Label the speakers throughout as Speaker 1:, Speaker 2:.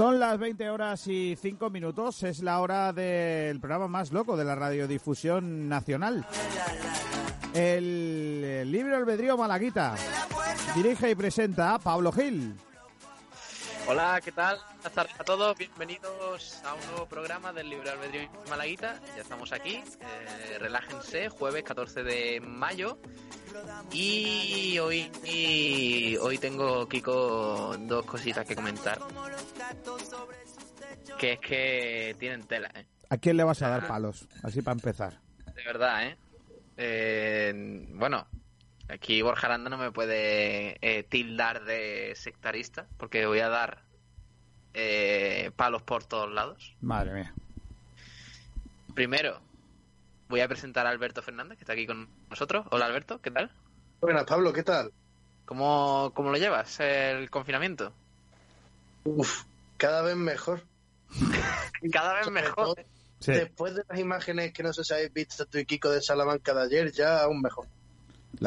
Speaker 1: Son las 20 horas y 5 minutos. Es la hora del programa más loco de la radiodifusión nacional. El libro albedrío Malaguita. Dirige y presenta Pablo Gil.
Speaker 2: Hola, ¿qué tal? Buenas tardes a todos, bienvenidos a un nuevo programa del Libro Albedrío Malaguita. Ya estamos aquí, eh, relájense, jueves 14 de mayo. Y hoy, y hoy tengo, Kiko, dos cositas que comentar. Que es que tienen tela, ¿eh?
Speaker 1: ¿A quién le vas a dar palos? Así para empezar.
Speaker 2: De verdad, ¿eh? eh bueno, Aquí Borja Aranda no me puede eh, tildar de sectarista, porque voy a dar eh, palos por todos lados.
Speaker 1: Madre mía.
Speaker 2: Primero, voy a presentar a Alberto Fernández, que está aquí con nosotros. Hola Alberto, ¿qué tal?
Speaker 3: Buenas, Pablo, ¿qué tal?
Speaker 2: ¿Cómo, cómo lo llevas el confinamiento?
Speaker 3: Uf, cada vez mejor.
Speaker 2: cada vez mejor.
Speaker 3: Después de las imágenes que no sé si habéis visto tú y Kiko de Salamanca de ayer, ya aún mejor.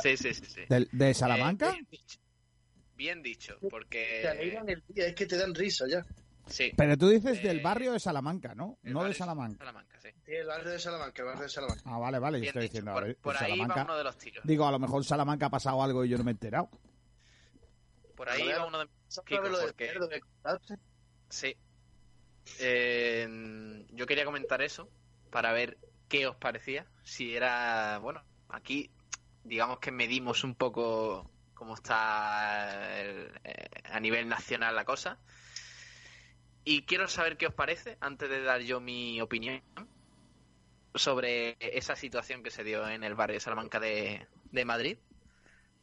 Speaker 2: Sí, sí, sí. sí.
Speaker 1: ¿De, Salamanca?
Speaker 2: Eh, bien, dicho, porque...
Speaker 3: Te alegran el día, es que te dan risa ya.
Speaker 2: Sí.
Speaker 1: Pero tú dices del eh, barrio de Salamanca, ¿no? No de Salamanca.
Speaker 2: Salamanca, sí.
Speaker 3: Sí, el barrio de Salamanca, el barrio de Salamanca.
Speaker 1: Ah, vale, vale, yo estoy diciendo.
Speaker 2: Por, por ahí va uno de los tiros.
Speaker 1: Digo, a lo mejor en Salamanca ha pasado algo y yo no me he enterado.
Speaker 2: Por ahí va uno de los tiros. Porque... Sí. Eh, yo quería comentar eso para ver qué os parecía. Si era, bueno, aquí digamos que medimos un poco cómo está eh, a nivel nacional la cosa. Y quiero saber qué os parece, antes de dar yo mi opinión, sobre esa situación que se dio en el barrio de Salamanca de, Madrid.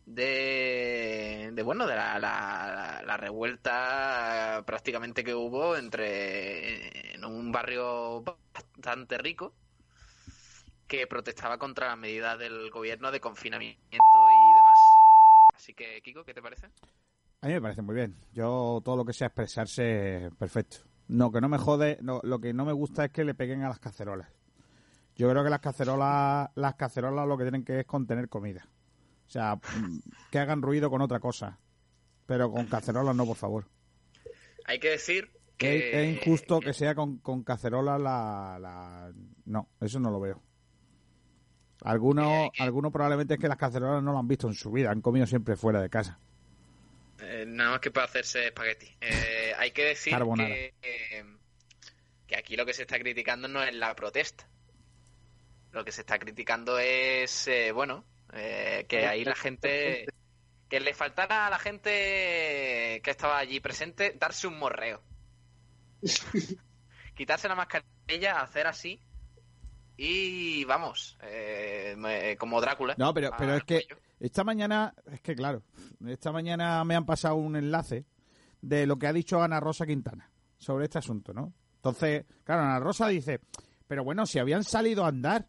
Speaker 2: De, de, bueno de la, la, revuelta prácticamente que hubo entre en un barrio bastante rico que protestaba contra la medida del gobierno de confinamiento y demás. Así que, Kiko, ¿qué te parece?
Speaker 1: A mí me parece muy bien. Yo todo lo que sea expresarse, perfecto. No, que no me jode, no, lo que no me gusta es que le peguen a las cacerolas. Yo creo que las cacerolas, las cacerolas lo que tienen que es contener comida. O sea, que hagan ruido con otra cosa. Pero con cacerolas no, por favor.
Speaker 2: Hay que decir que...
Speaker 1: Es, injusto que sea con, con cacerolas la, la... No, eso no lo veo. Algunos, algunos probablemente es que las cacerolas no lo han visto en su vida, han comido siempre fuera de casa.
Speaker 2: Eh, nada más que para hacerse espagueti. Eh, hay que decir que, que aquí lo que se está criticando no es la protesta. Lo que se está criticando es, eh, bueno, que ahí la gente, que le faltara a la gente que estaba allí presente darse un morreo. Quitarse la mascarilla, hacer así y vamos, eh, como Drácula.
Speaker 1: No, pero, pero es que esta mañana, es que claro, esta mañana me han pasado un enlace de lo que ha dicho Ana Rosa Quintana sobre este asunto, ¿no? Entonces, claro, Ana Rosa dice, pero bueno, si habían salido a andar.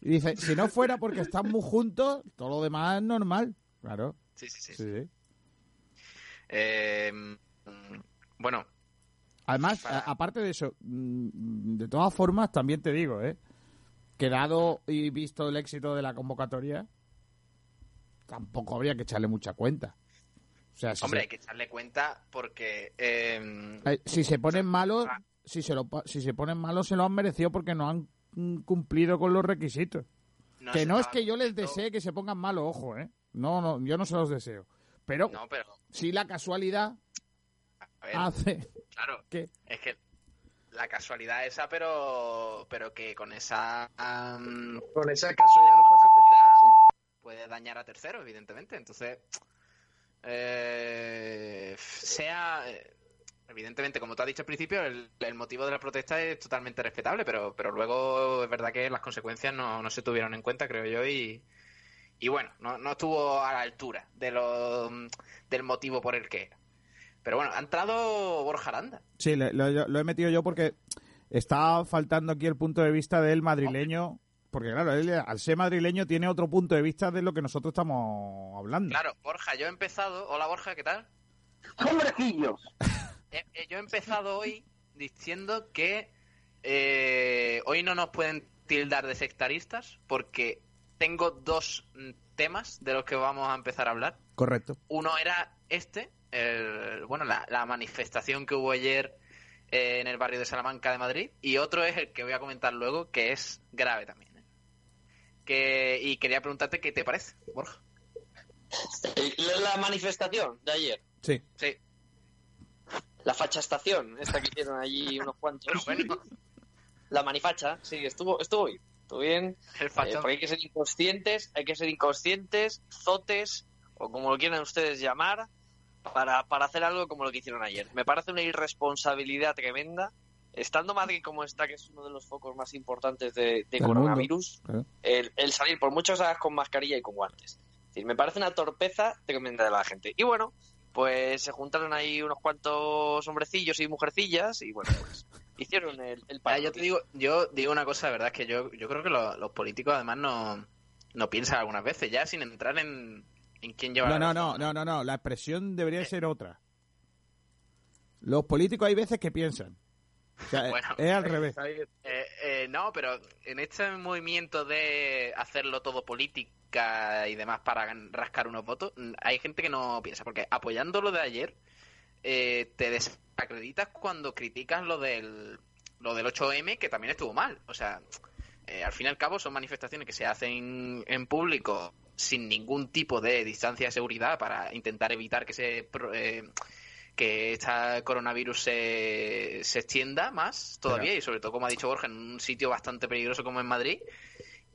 Speaker 1: Y dice, si no fuera porque están muy juntos, todo lo demás es normal. Claro.
Speaker 2: Sí, sí, sí. Eh, mm, bueno,
Speaker 1: Además, aparte de eso, mm, de todas formas, también te digo, ¿eh? Que dado y visto el éxito de la convocatoria, tampoco habría que echarle mucha cuenta.
Speaker 2: O sea, Hombre, hay que echarle cuenta porque... Em,
Speaker 1: eh, si se ponen malos, ah. si se, lo, si se ponen malos, se lo han merecido porque no han cumplido con los requisitos. que no es que yo les desee que se pongan malos, ojo, ¿eh? No, no, yo no se los deseo. Pero,
Speaker 2: no, pero...
Speaker 1: si la casualidad hace
Speaker 2: Claro. Es que la casualidad esa, pero pero que con esa
Speaker 3: con esa casualidad no pasa
Speaker 2: puede dañar a terceros, evidentemente. Entonces, eh, sea evidentemente, como tú has dicho al principio, el, motivo de la protesta es totalmente respetable, pero pero luego es verdad que las consecuencias no, no se tuvieron en cuenta, creo yo, y y bueno, no, no estuvo a la altura de lo, del motivo por el que era. Pero bueno, ha entrado Borja Aranda.
Speaker 1: Sí, lo, he metido yo porque está faltando aquí el punto de vista del madrileño. Porque claro, él al ser madrileño tiene otro punto de vista de lo que nosotros estamos hablando.
Speaker 2: Claro, Borja, yo he empezado... Hola Borja, ¿qué tal?
Speaker 3: ¡Hombrecillos!
Speaker 2: Eh, eh, yo he empezado hoy diciendo que eh, hoy no nos pueden tildar de sectaristas porque tengo dos temas de los que vamos a empezar a hablar.
Speaker 1: Correcto.
Speaker 2: Uno era este, el- bueno, la, la manifestación que hubo ayer eh, en el barrio de Salamanca de Madrid, y otro es el que voy a comentar luego, que es grave también. ¿eh? Que, y quería preguntarte qué te parece, Borja.
Speaker 4: La, la manifestación de ayer,
Speaker 1: Sí.
Speaker 2: Sí,
Speaker 4: la fachastación, esta que hicieron allí unos cuantos.
Speaker 2: bueno,
Speaker 4: La manifacha, sí, estuvo, estuvo bien. Estuvo bien.
Speaker 2: el
Speaker 4: Eh, porque hay que ser inconscientes, hay que ser inconscientes, zotes, o como lo quieran ustedes llamar, para, para hacer algo como lo que hicieron ayer. Me parece una irresponsabilidad tremenda. Estando Madrid como está, que es uno de los focos más importantes de, de coronavirus,
Speaker 1: Claro.
Speaker 4: el, el salir por muchos hagas con mascarilla y con guantes. Es decir, me parece una torpeza tremenda de la gente. Y bueno, pues se juntaron ahí unos cuantos hombrecillos y mujercillas y bueno, pues hicieron el, el
Speaker 2: Ah, yo te digo, yo digo una cosa, de verdad, es que yo, yo creo que lo- los políticos además no, no piensan algunas veces, ya sin entrar en, en quién lleva
Speaker 1: No,
Speaker 2: la
Speaker 1: no,
Speaker 2: razón.
Speaker 1: no, no, no, no. La expresión debería ser otra. Los políticos hay veces que piensan. O sea,
Speaker 2: Bueno,
Speaker 1: es al revés.
Speaker 2: Eh, eh, no, pero en este movimiento de hacerlo todo política y demás para rascar unos votos, hay gente que no piensa, porque apoyando lo de ayer, eh, te desacreditas cuando criticas lo del, lo del 8M, que también estuvo mal. O sea, eh, al fin y al cabo son manifestaciones que se hacen en público sin ningún tipo de distancia de seguridad para intentar evitar que se pro- eh, que este coronavirus se, se extienda más todavía y sobre todo como ha dicho Borja en un sitio bastante peligroso como en Madrid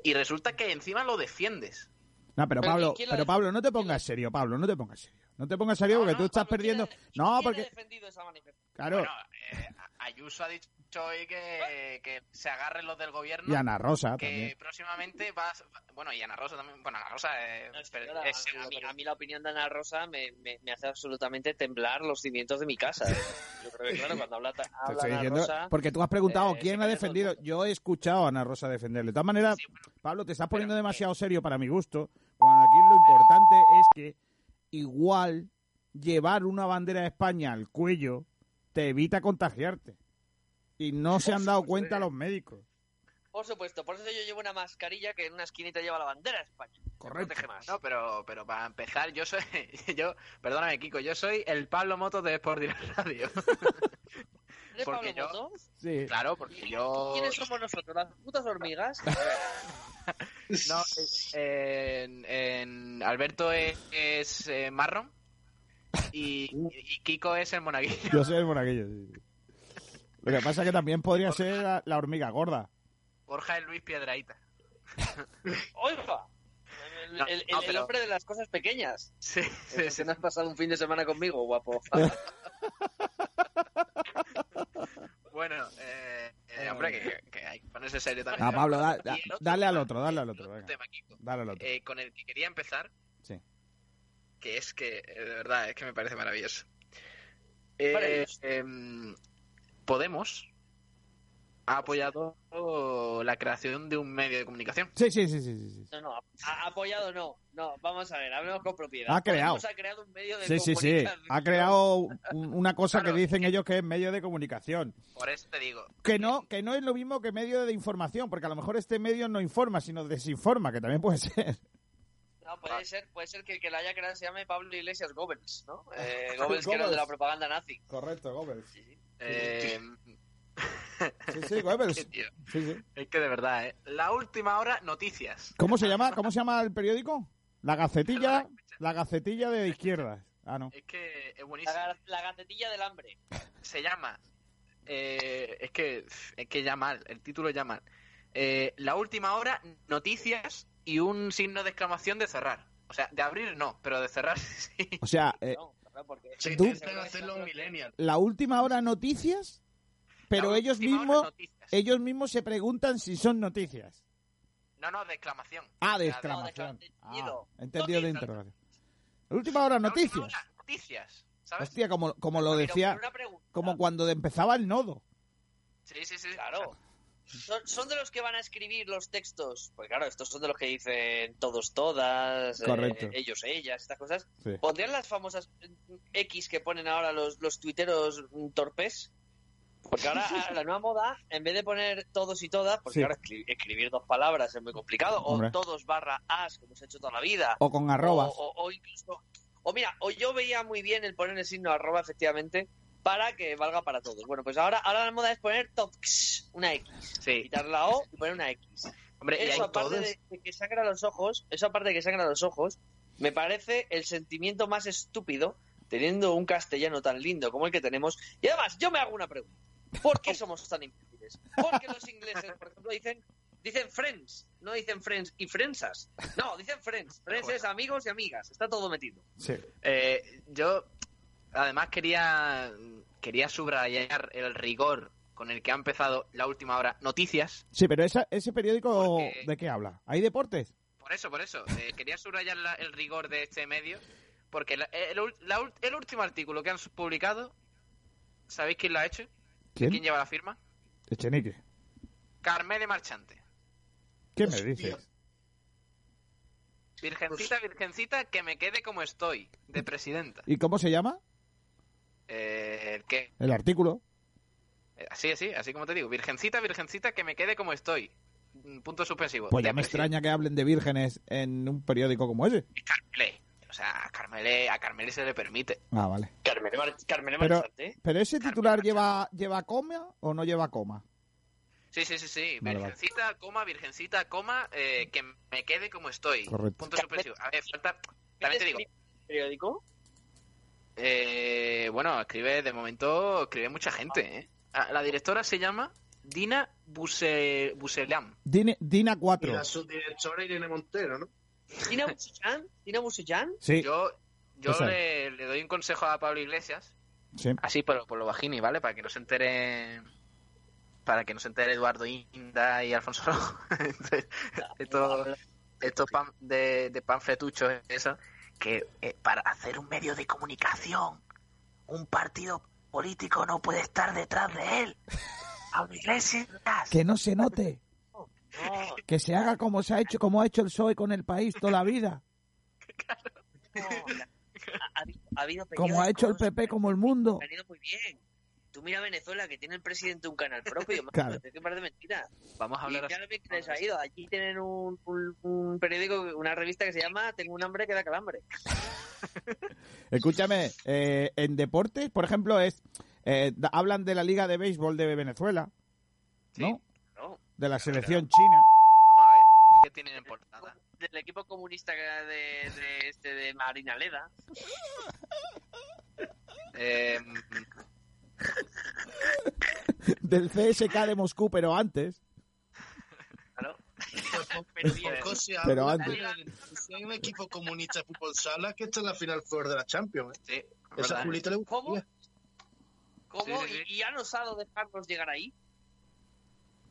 Speaker 2: y resulta que encima lo defiendes
Speaker 1: No, pero
Speaker 4: Pero
Speaker 1: Pablo,
Speaker 4: ¿quién la
Speaker 1: pero Pablo, no te pongas serio, Pablo, no te pongas serio. No te pongas serio
Speaker 4: No,
Speaker 1: porque
Speaker 4: no,
Speaker 1: tú estás
Speaker 4: Pablo, ¿quién
Speaker 1: perdiendo.
Speaker 4: ha-
Speaker 1: No,
Speaker 4: ¿quién ha
Speaker 1: porque.
Speaker 4: defendido esa manifestación?
Speaker 1: Claro.
Speaker 2: bueno eh, Ayuso ha dicho hoy que, que se agarren los del gobierno
Speaker 1: Y Ana Rosa
Speaker 2: que
Speaker 1: también.
Speaker 2: próximamente va bueno y Ana Rosa también bueno Ana Rosa eh,
Speaker 4: No, es a, mí, a mí la opinión de Ana Rosa me, me, me hace absolutamente temblar los cimientos de mi casa. ¿eh? Yo creo que, claro, cuando habla,
Speaker 1: Te
Speaker 4: habla
Speaker 1: estoy
Speaker 4: Ana
Speaker 1: diciendo,
Speaker 4: Rosa...
Speaker 1: porque tú has preguntado
Speaker 4: eh,
Speaker 1: quién ha
Speaker 4: todo
Speaker 1: defendido. Yo he escuchado a Ana Rosa defenderle. De todas maneras,
Speaker 2: Sí, bueno,
Speaker 1: Pablo, te estás poniendo
Speaker 2: pero,
Speaker 1: demasiado serio para mi gusto. Cuando aquí lo importante es que igual llevar una bandera de España al cuello te evita contagiarte. Y no se han dado cuenta los médicos.
Speaker 4: Por supuesto, por eso yo llevo una mascarilla que en una esquinita lleva la bandera de España.
Speaker 1: Correcto.
Speaker 4: protege más.
Speaker 2: No, pero, pero para empezar, yo soy, yo, perdóname, Kiko, yo soy el Pablo Motos de Sport Direct Radio.
Speaker 4: ¿Eres
Speaker 2: porque
Speaker 4: Pablo
Speaker 2: yo-?
Speaker 1: Sí.
Speaker 2: Claro, porque yo.
Speaker 4: ¿Quiénes somos nosotros? ¿Las putas hormigas?
Speaker 2: No, eh, en, en- Alberto es, es, eh, marrón y, y Kiko es el monaguillo.
Speaker 1: Yo soy el monaguillo. sí, sí. Lo que pasa es que también podría ser la, la hormiga gorda.
Speaker 2: Borja es Luis Piedraíta.
Speaker 4: ¡Oiga! El,
Speaker 2: No,
Speaker 4: el- el-
Speaker 2: no,
Speaker 4: el
Speaker 2: pero-
Speaker 4: hombre de las cosas pequeñas.
Speaker 2: Sí, sí,
Speaker 4: Sí, no has pasado un fin de semana conmigo, guapo.
Speaker 2: Bueno, eh, eh, hombre, que, que hay que ponerse serio también.
Speaker 1: Ah, Pablo, da- da- dale al otro, dale al otro. venga.
Speaker 2: tema, Kiko,
Speaker 1: Dale al otro.
Speaker 2: eh, con el que quería empezar,
Speaker 1: Sí.
Speaker 2: que es que, eh, de verdad, es que me parece maravilloso. Eh,
Speaker 4: Maravilloso.
Speaker 2: em, Podemos ha apoyado la creación de un medio de comunicación.
Speaker 1: Sí, sí, sí, sí, sí, sí.
Speaker 4: No, no, ha apoyado no. No, vamos a ver, hablemos con propiedad.
Speaker 1: Ha creado.
Speaker 4: Podemos ha creado un medio de
Speaker 1: Sí, sí, sí.
Speaker 4: comunicación.
Speaker 1: Ha creado un- una cosa
Speaker 2: Claro.
Speaker 1: que dicen ellos que es medio de comunicación.
Speaker 2: Por eso te digo,
Speaker 1: Que no, que no es lo mismo que medio de información, porque a lo mejor este medio no informa, sino desinforma, que también puede ser.
Speaker 4: No, puede ser, puede ser que el que la haya creado se llame Pablo Iglesias Goebbels, ¿no? Eh, Goebbels, que era de la propaganda nazi.
Speaker 1: Correcto, Goebbels.
Speaker 4: Sí, sí.
Speaker 2: Eh,
Speaker 1: Sí, sí, Goebbels.
Speaker 2: qué tío.
Speaker 1: Sí, sí.
Speaker 2: es que de verdad, ¿eh? La última hora, noticias.
Speaker 1: ¿Cómo se llama? ¿Cómo se llama el periódico? La Gacetilla, la Gacetilla de izquierdas. Ah, no.
Speaker 2: Es que es
Speaker 4: La,
Speaker 2: buenísimo.
Speaker 4: la gacetilla del hambre.
Speaker 2: Se llama. eh, es que es que ya mal, el título ya mal. Eh, la última hora, noticias y un signo de exclamación de cerrar. O sea, de abrir no, pero de cerrar sí.
Speaker 1: O sea, eh,
Speaker 4: No, porque...
Speaker 3: Millennials.
Speaker 1: la última hora noticias, pero ellos mismos,
Speaker 2: noticias.
Speaker 1: ellos mismos se preguntan si son noticias.
Speaker 2: No, no, de exclamación.
Speaker 1: Ah, de exclamación. Ah, entendido de interrogación. La última hora
Speaker 2: La última
Speaker 1: noticias.
Speaker 2: hora, noticias. ¿Sabes?
Speaker 1: Hostia, como, como lo decía, como cuando empezaba el nodo.
Speaker 2: Sí, sí, sí.
Speaker 4: Claro. Son, son de los que van a escribir los textos. Pues claro, estos son de los que dicen todos, todas, eh, ellos, ellas, estas cosas.
Speaker 1: Sí.
Speaker 4: ¿Pondrían las famosas X que ponen ahora los, los tuiteros torpes? Porque ahora la nueva moda, en vez de poner todos y todas, porque
Speaker 1: Sí.
Speaker 4: ahora escri- escribir dos palabras es muy complicado,
Speaker 1: Hombre.
Speaker 4: o todos barra as, como se ha hecho toda la vida,
Speaker 1: O con arrobas.
Speaker 4: o, o- o incluso O mira, o yo veía muy bien el poner el signo arroba, efectivamente, para que valga para todos. Bueno, pues ahora, ahora la moda es poner tox, una X.
Speaker 2: Sí.
Speaker 4: Quitar la O y poner una X.
Speaker 2: Hombre, y
Speaker 4: Eso,
Speaker 2: hay-
Speaker 4: aparte
Speaker 3: todos.
Speaker 4: de, de que sangra los ojos, eso aparte de que sangra los ojos, me parece el sentimiento más estúpido teniendo un castellano tan lindo como el que tenemos. Y además, yo me hago una pregunta. ¿Por qué somos tan imbéciles? ¿Por qué los ingleses, por ejemplo, dicen dicen friends, no dicen friends y friendsas? No, dicen friends. Friends es amigos y amigas, está todo metido.
Speaker 1: Sí.
Speaker 2: Eh, yo, además, quería, quería subrayar el rigor con el que ha empezado la última hora Noticias.
Speaker 1: Sí, pero esa- ese periódico,
Speaker 2: Porque-
Speaker 1: ¿de qué habla? ¿Hay deportes?
Speaker 2: Por eso, por eso. eh, quería subrayar la- el rigor de este medio. Porque la- el, la el último artículo que han publicado, ¿sabéis quién lo ha hecho?
Speaker 1: ¿Quién?
Speaker 2: ¿Quién lleva la firma?
Speaker 1: Echenique.
Speaker 2: Carmele Marchante.
Speaker 1: ¿Qué me dices?
Speaker 2: Virgencita, virgencita, que me quede como estoy, de presidenta.
Speaker 1: ¿Y cómo se llama?
Speaker 2: Eh, ¿Qué?
Speaker 1: El artículo.
Speaker 2: Eh, Así, así, así como te digo. Virgencita, virgencita, que me quede como estoy. Punto suspensivo.
Speaker 1: Pues ya me extraña que hablen de vírgenes en un periódico como ese.
Speaker 2: Carmele. O sea, a Carmele, a Carmele se le permite.
Speaker 1: Ah, vale.
Speaker 4: Carmen, Mar- Carmen
Speaker 1: Pero,
Speaker 4: Marchante.
Speaker 1: pero ese titular lleva, lleva coma o no lleva coma.
Speaker 2: Sí, sí, sí, sí.
Speaker 1: Vale, vale.
Speaker 2: Virgencita, coma, virgencita, coma, eh, que me quede como estoy.
Speaker 1: Correcto.
Speaker 2: Punto suspensivo. A ver, falta... También te digo,
Speaker 4: periódico?
Speaker 2: Eh, bueno, escribe, de momento, escribe mucha gente, ¿eh? Ah, La directora se llama Dina Buse, Buselam.
Speaker 1: Dine- Dina
Speaker 3: Y
Speaker 1: 4.
Speaker 3: la subdirectora Irene Montero, ¿no?
Speaker 4: ¿Tina Busuchan? ¿Tina Busuchan?
Speaker 1: Sí,
Speaker 2: Yo, yo le, le doy un consejo a Pablo Iglesias,
Speaker 1: sí.
Speaker 2: así por, por lo bajini, ¿vale? Para que no se entere... Para que no se entere Eduardo Inda y Alfonso Rojo. Estos estos pan de, de panfletuchos, eso, que eh, para hacer un medio de comunicación, un partido político no puede estar detrás de él. Pablo Iglesias.
Speaker 1: Que no se note.
Speaker 4: No,
Speaker 1: Que se haga como se ha hecho, como ha hecho el PSOE con el país toda la vida.
Speaker 4: no. Ha, ha habido- ha habido
Speaker 1: Como ha hecho el PP, como el mundo.
Speaker 4: ido muy bien. Tú mira Venezuela, que tiene el presidente un canal propio. macho,
Speaker 1: Claro.
Speaker 4: Es que parece mentira.
Speaker 2: Vamos a
Speaker 4: Y
Speaker 2: hablar
Speaker 4: claro bien que les ha ido. Allí tienen un, un- un periódico, una revista que se llama Tengo un hambre que da calambre.
Speaker 1: Escúchame, eh, en deportes, por ejemplo, es eh, hablan de la Liga de Béisbol de Venezuela, ¿no?
Speaker 4: ¿no?
Speaker 1: De la selección china.
Speaker 2: Vamos a ver, ¿qué tienen en portada?
Speaker 4: Del equipo comunista que era de, de, este, de Marina Leda.
Speaker 2: Eh,
Speaker 1: Del CSK de Moscú, pero antes.
Speaker 4: Claro.
Speaker 3: Pero
Speaker 4: bien.
Speaker 1: Pero antes.
Speaker 3: Si hay un equipo comunista de fútbol sala que está en la final fuera de la Champions. ¿eh?
Speaker 2: sí, es
Speaker 3: Esa. Julita le
Speaker 4: ¿Cómo?
Speaker 3: gustaría.
Speaker 4: ¿Cómo?
Speaker 2: Sí, sí, sí.
Speaker 4: ¿Y, han osado dejarnos llegar ahí?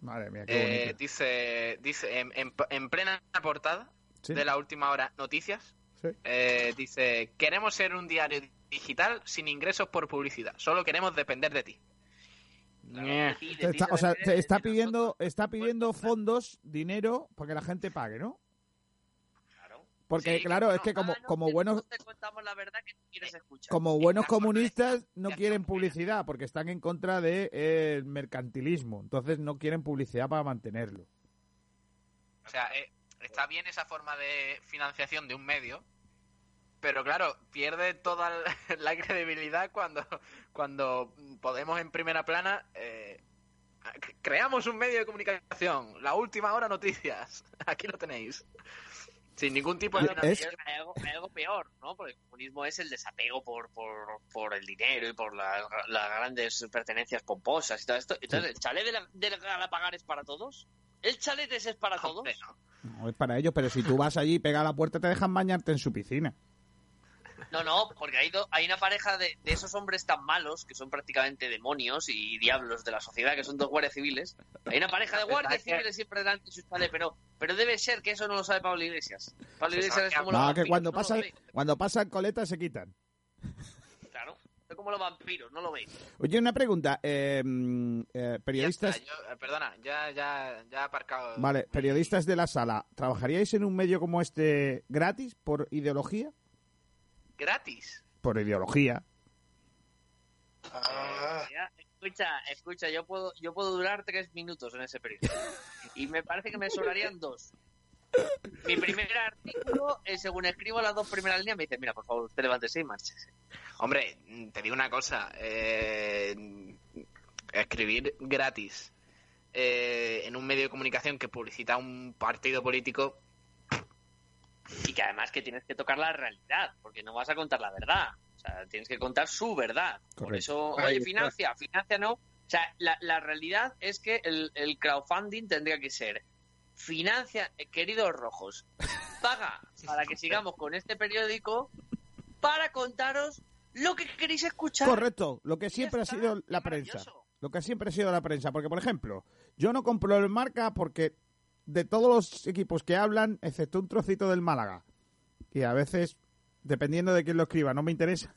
Speaker 1: Madre mía, qué
Speaker 2: Eh, dice, dice en, en- en plena portada
Speaker 1: Sí,
Speaker 2: de la última hora noticias,
Speaker 1: sí.
Speaker 2: eh, dice, queremos ser un diario digital sin ingresos por publicidad, solo queremos depender de ti. Ñe.
Speaker 4: Sí, de
Speaker 1: Te
Speaker 4: ti
Speaker 1: está- o sea, te está pidiendo, está pidiendo fondos, dinero, para que la gente pague, ¿no?
Speaker 4: Claro.
Speaker 1: Porque,
Speaker 4: Sí,
Speaker 1: claro,
Speaker 4: que
Speaker 1: es que
Speaker 4: no,
Speaker 1: como,
Speaker 4: ah, no,
Speaker 1: como buenos,
Speaker 4: nosotros te contamos la verdad que tú quieres escuchar.
Speaker 1: como buenos comunistas no quieren publicidad porque están en contra del de, eh, mercantilismo. Entonces no quieren publicidad para mantenerlo.
Speaker 2: O sea, eh, está bien esa forma de financiación de un medio, pero claro, pierde toda la- la credibilidad cuando, cuando Podemos en primera plana eh, creamos un medio de comunicación, la última hora noticias, aquí lo tenéis, sin ningún tipo de
Speaker 1: Es-.
Speaker 4: Hay algo, hay algo peor, ¿no? Porque el comunismo es el desapego por, por, por el dinero y por la- las grandes pertenencias pomposas y todo esto. Entonces, ¿el chalet de la, de la Galapagar es para todos? ¿El chalet ese es para todos?
Speaker 2: No.
Speaker 1: No es para ellos, pero si tú vas allí y pegas a la puerta te dejan bañarte en su piscina.
Speaker 4: No, no, porque hay, do- hay una pareja de, de esos hombres tan malos, que son prácticamente demonios y diablos de la sociedad, que son dos guardias civiles. Hay una pareja de guardias civiles siempre delante de su chalet, pero, pero debe ser que eso no lo sabe Pablo Iglesias. Pablo Iglesias es
Speaker 2: que-
Speaker 4: como los
Speaker 1: No, que
Speaker 4: vampiros,
Speaker 1: cuando
Speaker 4: no
Speaker 1: pasan, cuando pasan coletas se quitan.
Speaker 4: Claro, es como los vampiros, no lo veis.
Speaker 1: Oye, una pregunta. eh, eh,
Speaker 2: Ya
Speaker 1: periodistas,
Speaker 2: está, yo- eh, perdona, ya, ya, ya aparcado.
Speaker 1: vale, periodistas de la sala, ¿trabajaríais en un medio como este gratis por ideología?
Speaker 2: Gratis.
Speaker 1: Por ideología.
Speaker 3: Ah,
Speaker 4: Ya, escucha, escucha, yo puedo, yo puedo durar tres minutos en ese periodo. Y me parece que me sobrarían dos. Mi primer artículo, eh, según escribo las dos primeras líneas, me dice, mira, por favor, usted levántese y márchese.
Speaker 2: Hombre, te digo una cosa. eh, escribir gratis eh, en un medio de comunicación que publicita un partido político,
Speaker 4: Y que además que tienes que tocar la realidad, porque no vas a contar la verdad. O sea, tienes que contar su verdad. Por eso, oye, financia, financia no. O sea, la, la realidad es que el, el crowdfunding tendría que ser financia, eh, queridos rojos, paga para que sigamos con este periódico para contaros lo que queréis escuchar.
Speaker 1: Correcto, lo que siempre ha sido la prensa. Lo que siempre ha sido la prensa. Porque, por ejemplo, yo no compro el marca porque de todos los equipos que hablan, excepto un trocito del Málaga, y a veces, dependiendo de quién lo escriba, no me interesa,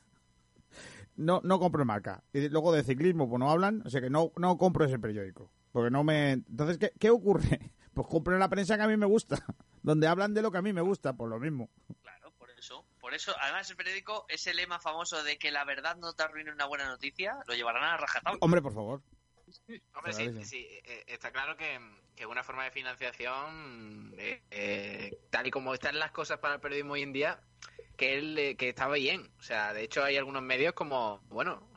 Speaker 1: no, no compro marca. Y luego de ciclismo, pues no hablan, o sea que no, no compro ese periódico. Porque no me... Entonces, ¿qué, qué ocurre? Pues compro la prensa que a mí me gusta, donde hablan de lo que a mí me gusta, por lo mismo.
Speaker 4: Claro, por eso. Por eso, además, el periódico, ese lema famoso de que la verdad no te arruine una buena noticia, lo llevarán a rajatabla.
Speaker 1: Hombre, por favor.
Speaker 2: Hombre, sí,
Speaker 1: sí.
Speaker 2: sí, eh, está claro que, que una forma de financiación, eh, eh, tal y como están las cosas para el periodismo hoy en día, que, él, eh, que estaba bien. O sea, de hecho hay algunos medios como, bueno,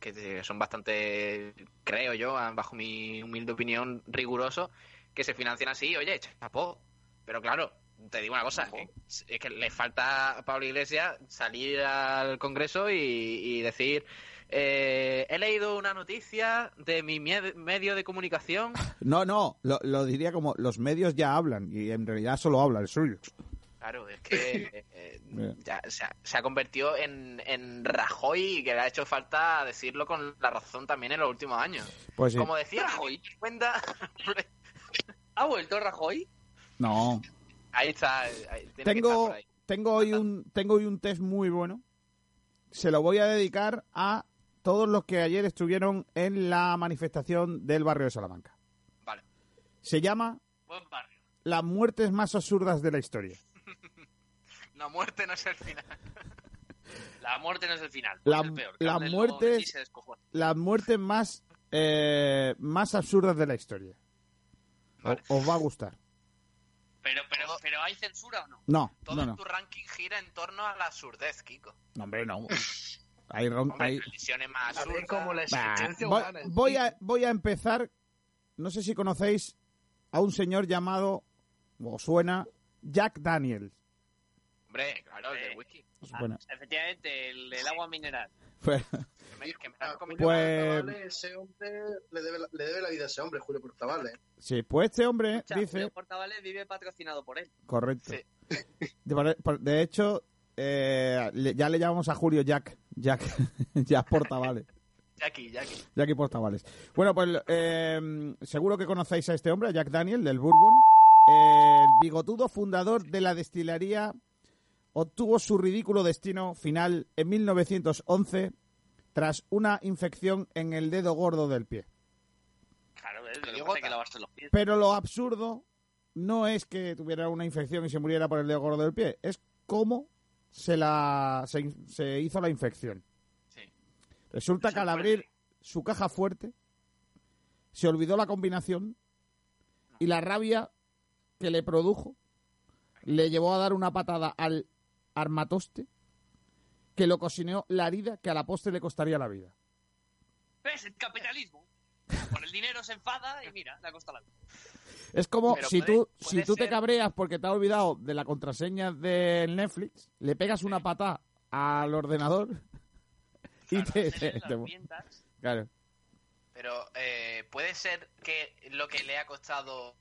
Speaker 2: que son bastante, creo yo, a- bajo mi humilde opinión, rigurosos, que se financian así, oye, chapó. Pero claro, te digo una cosa, es que le falta a Pablo Iglesias salir al Congreso y, y decir, eh, he leído una noticia de mi medio de comunicación.
Speaker 1: No, no, lo, lo diría como los medios ya hablan y en realidad solo habla el suyo.
Speaker 2: Claro, es que eh, ya se ha, se ha convertido en, en Rajoy y que le ha hecho falta decirlo con la razón también en los últimos años.
Speaker 1: Pues sí.
Speaker 2: Como decía
Speaker 4: Rajoy.
Speaker 2: Cuenta...
Speaker 4: ¿Ha vuelto Rajoy?
Speaker 1: No.
Speaker 2: ahí está. ahí- tiene que estar
Speaker 1: Tengo,
Speaker 2: por ahí.
Speaker 1: tengo, hoy un, tengo hoy un test muy bueno. Se lo voy a dedicar a todos los que ayer estuvieron en la manifestación del barrio de Salamanca.
Speaker 2: Vale.
Speaker 1: Se llama
Speaker 4: Buen barrio.
Speaker 1: Las muertes más absurdas de la historia.
Speaker 2: La muerte no es el final.
Speaker 4: La muerte no es el final.
Speaker 1: La-
Speaker 4: es el peor.
Speaker 1: la muerte. Las muertes más, eh, más absurdas de la historia. O-
Speaker 2: Vale.
Speaker 1: Os va a gustar.
Speaker 4: Pero, pero, pero ¿hay censura o no?
Speaker 1: No,
Speaker 2: Todo
Speaker 1: no, no.
Speaker 2: tu ranking gira en torno a la absurdez, Kiko.
Speaker 1: No, hombre, no. Hay, ron-
Speaker 2: Hombre,
Speaker 1: hay-
Speaker 2: tradiciones más
Speaker 3: A ver cómo la existencia
Speaker 1: voy,
Speaker 3: humana.
Speaker 1: voy a, voy a empezar. No sé si conocéis a un señor llamado, o suena, Jack Daniels.
Speaker 2: Hombre, claro, el
Speaker 4: Eh,
Speaker 2: del whisky.
Speaker 1: ¿Os
Speaker 4: Ah, efectivamente, el, el agua mineral.
Speaker 1: Pues,
Speaker 2: Que me, que me la
Speaker 3: A
Speaker 2: han
Speaker 3: Julio
Speaker 2: comentado.
Speaker 1: Pues-
Speaker 3: ese hombre le debe, la- le debe la vida a ese hombre, Julio Portavales.
Speaker 1: sí, pues este hombre dice...
Speaker 4: Julio Portavales vive patrocinado por él.
Speaker 1: Correcto.
Speaker 2: Sí.
Speaker 1: De, hecho, eh, le- ya le llamamos a Julio Jack. Jack, Jack Portavales.
Speaker 2: Jackie, Jackie.
Speaker 1: Jackie Portavales. Bueno, pues eh, seguro que conocéis a este hombre, a Jack Daniel, del Bourbon. El bigotudo fundador de la destilería obtuvo su ridículo destino final en 1911 tras una infección en el dedo gordo del pie.
Speaker 4: Claro, es
Speaker 2: Te
Speaker 4: lo que que lavarse los pies.
Speaker 1: Pero lo absurdo no es que tuviera una infección y se muriera por el dedo gordo del pie, es cómo se, la, se, hizo la infección.
Speaker 2: Sí.
Speaker 1: Resulta que al abrir su caja fuerte, se olvidó la combinación y la rabia que le produjo le llevó a dar una patada al armatoste que lo cocinó la herida que a la postre le costaría la vida.
Speaker 4: ¿Ves? El capitalismo. Por el dinero se enfada y mira, le ha costado la vida.
Speaker 1: Es como
Speaker 2: Pero
Speaker 1: si
Speaker 2: puede-
Speaker 1: tú,
Speaker 2: puede
Speaker 1: si tú te cabreas porque te has olvidado de la contraseña del Netflix, le pegas una patada al ordenador y
Speaker 4: Claro,
Speaker 1: te,
Speaker 4: se
Speaker 1: te-
Speaker 4: leen
Speaker 1: te-
Speaker 4: las mientas.
Speaker 1: claro.
Speaker 2: Pero eh, puede ser que lo que le ha costado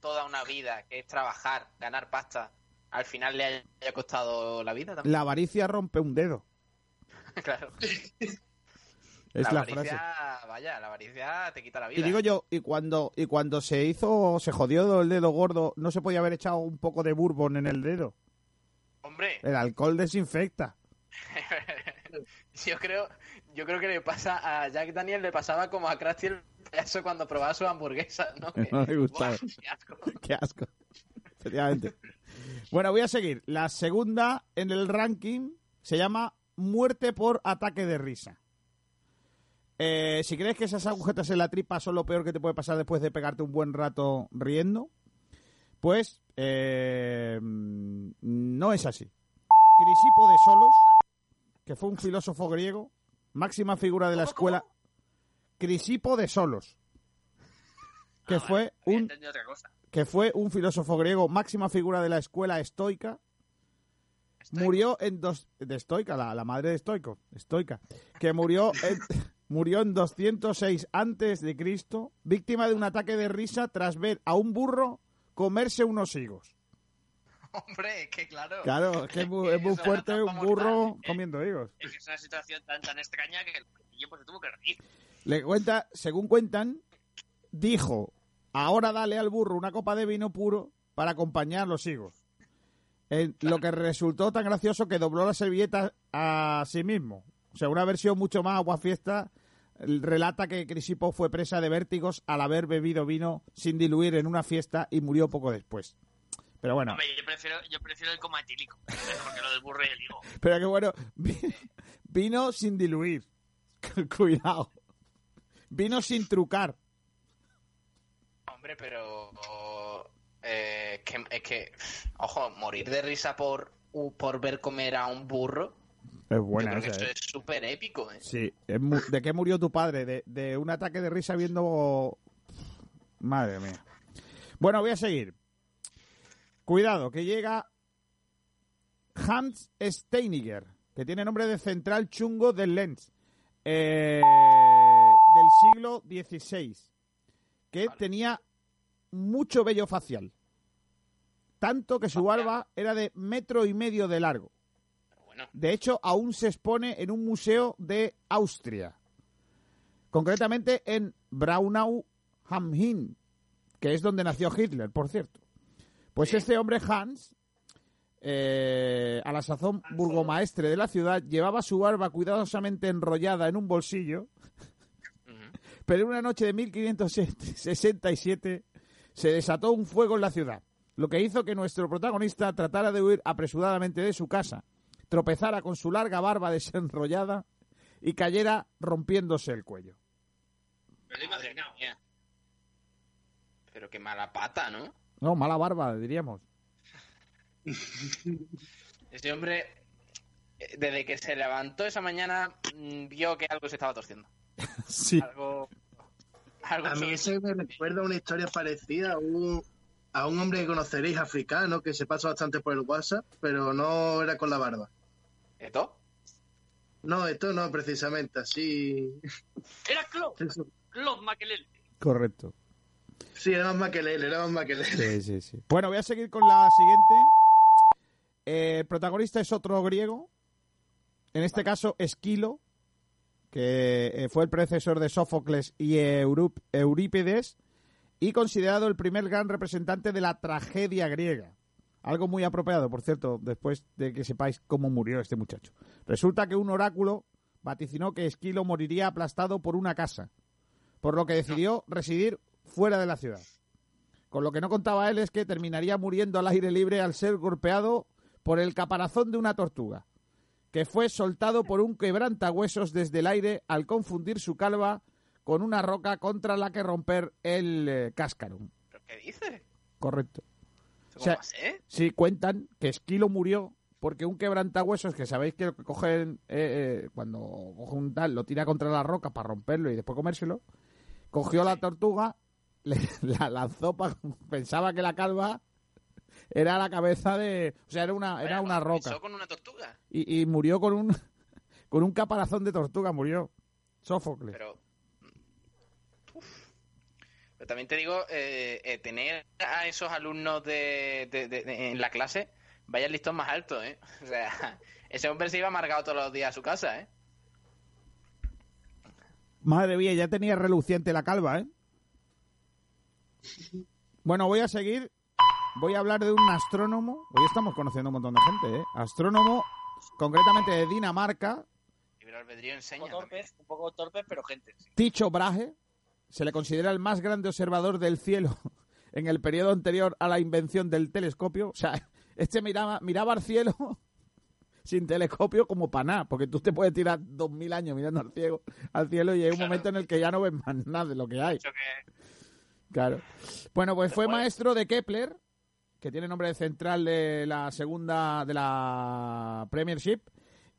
Speaker 2: toda una vida, que es trabajar, ganar pasta, al final le haya costado la vida también.
Speaker 1: La avaricia rompe un dedo.
Speaker 2: claro.
Speaker 1: Es la,
Speaker 2: avaricia,
Speaker 1: frase.
Speaker 2: vaya, la avaricia te quita la vida.
Speaker 1: Y digo yo, y cuando, y cuando se hizo, se jodió el dedo gordo, ¿no se podía haber echado un poco de bourbon en el dedo?
Speaker 2: Hombre,
Speaker 1: El alcohol desinfecta.
Speaker 2: yo creo, yo creo que le pasa a Jack Daniel le pasaba como a Krusty el payaso cuando probaba su hamburguesa, ¿no?
Speaker 1: No le gustaba.
Speaker 2: ¡Buah, qué asco!
Speaker 1: Qué asco. Efectivamente. Bueno, voy a seguir. La segunda en el ranking se llama Muerte por ataque de risa. Eh, si crees que esas agujetas en la tripa son lo peor que te puede pasar después de pegarte un buen rato riendo, pues Eh, no es así. Crisipo de Solos, que fue un filósofo griego, máxima figura de la
Speaker 2: ¿Cómo,
Speaker 1: escuela. Crisipo de Solos, que
Speaker 4: Ah,
Speaker 1: fue
Speaker 4: vale,
Speaker 1: un
Speaker 4: entendido otra cosa.
Speaker 1: que fue un filósofo griego, máxima figura de la escuela estoica, murió en dos de estoica, la, la madre de estoico, estoica, que murió en, murió en 206 antes de Cristo, víctima de un ataque de risa tras ver a un burro comerse unos higos.
Speaker 2: Hombre, es que claro.
Speaker 1: Claro, es que es muy, es muy
Speaker 2: Eso,
Speaker 1: fuerte un burro
Speaker 2: mortal.
Speaker 1: comiendo higos.
Speaker 4: Es que es una situación tan, tan extraña que el yo pues se tuvo que reír.
Speaker 1: Le cuenta, según cuentan, dijo, ahora dale al burro una copa de vino puro para acompañar los higos. En- Lo que resultó tan gracioso que dobló la servilleta a sí mismo. O sea, una versión mucho más aguafiesta relata que Crisipo fue presa de vértigos al haber bebido vino sin diluir en una fiesta y murió poco después. Pero bueno,
Speaker 4: Hombre, yo prefiero, yo prefiero el coma etílico, porque lo del burro y el higo.
Speaker 1: pero que bueno, vi- vino sin diluir. Cuidado. Vino sin trucar.
Speaker 2: Hombre, pero. eh, es que, es que, ojo, morir de risa por, por ver comer a un burro.
Speaker 1: Es buena esa,
Speaker 2: eso
Speaker 1: ¿eh?
Speaker 2: es súper épico. ¿eh?
Speaker 1: Sí. ¿De qué murió tu padre? De, de un ataque de risa viendo... Madre mía. Bueno, voy a seguir. Cuidado, que llega Hans Steiniger, que tiene nombre de central chungo del Lens, eh, del siglo XVI, que
Speaker 2: Vale.
Speaker 1: tenía mucho vello facial. Tanto que su barba era de metro y medio de largo.
Speaker 2: Bueno,
Speaker 1: De hecho, aún se expone en un museo de Austria. Concretamente en Braunau am Inn, que es donde nació Hitler, por cierto. Pues
Speaker 2: Sí.
Speaker 1: este hombre, Hans, eh, a la sazón burgomaestre de la ciudad, llevaba su barba cuidadosamente enrollada en un bolsillo, pero en una noche de 1567 se desató un fuego en la ciudad, lo que hizo que nuestro protagonista tratara de huir apresuradamente de su casa, tropezara con su larga barba desenrollada y cayera rompiéndose el cuello.
Speaker 4: Me lo imaginado.
Speaker 2: Pero qué mala pata, ¿no?
Speaker 1: No, mala barba, diríamos.
Speaker 2: Ese hombre, eh, desde que se levantó esa mañana, mm, vio que algo se estaba torciendo.
Speaker 1: Sí.
Speaker 2: Algo. algo
Speaker 3: A mí
Speaker 2: se-
Speaker 3: ese me recuerda una historia parecida a un, a un hombre que conoceréis africano que se pasa bastante por el WhatsApp, pero no era con la barba.
Speaker 2: ¿Esto?
Speaker 3: No, esto no, precisamente, así.
Speaker 4: Era Claude, Claude Makelele.
Speaker 1: Correcto.
Speaker 3: Sí, era más Maquelele, era más Maquelele.
Speaker 1: Sí, sí, sí. Bueno, voy a seguir con la siguiente. Eh, el protagonista es otro griego. En este caso, Esquilo, que eh, fue el predecesor de Sófocles y Eurípides, y considerado el primer gran representante de la tragedia griega. Algo muy apropiado, por cierto, después de que sepáis cómo murió este muchacho. Resulta que un oráculo vaticinó que Esquilo moriría aplastado por una casa, por lo que decidió residir fuera de la ciudad. Con lo que no contaba él es que terminaría muriendo al aire libre al ser golpeado por el caparazón de una tortuga, que fue soltado por un quebrantahuesos desde el aire al confundir su calva con una roca contra la que romper el eh.
Speaker 2: ¿Pero qué dices?
Speaker 1: Correcto.
Speaker 2: ¿Eso
Speaker 1: O sea,
Speaker 2: ser?
Speaker 1: Sí, cuentan que Esquilo murió porque un quebrantahuesos, que sabéis que lo que cogen eh, eh, cuando coge un tal, lo tira contra la roca para romperlo y después comérselo, cogió la tortuga, le- la lanzó, pensaba que la calva era la cabeza de... O sea, era una, era una roca.
Speaker 2: Con una tortuga.
Speaker 1: Y, y murió con un, con un caparazón de tortuga, murió. Sófocles.
Speaker 2: Pero. Pero también te digo, eh, eh, tener a esos alumnos de, de- de- de- en la clase, vaya el listón más alto, ¿eh? O sea, ese hombre se iba amargado todos los días a su casa, ¿eh?
Speaker 1: Madre mía, ya tenía reluciente la calva, ¿eh? Bueno, voy a seguir. Voy a hablar de un astrónomo. Hoy estamos conociendo un montón de gente, ¿eh? Astrónomo, concretamente de Dinamarca,
Speaker 2: Libre albedrío
Speaker 4: Un poco torpes, un poco torpes, pero gente. sí.
Speaker 1: Tycho Brahe. Se le considera el más grande observador del cielo en el periodo anterior a la invención del telescopio. O sea, este miraba, miraba al cielo sin telescopio como para nada, porque tú te puedes tirar dos mil años mirando al, cielo, al cielo y hay un
Speaker 2: Claro.
Speaker 1: momento en el que ya no ves más nada de lo que hay. Claro. Bueno, pues fue maestro de Kepler, que tiene nombre de central de la segunda de la Premiership,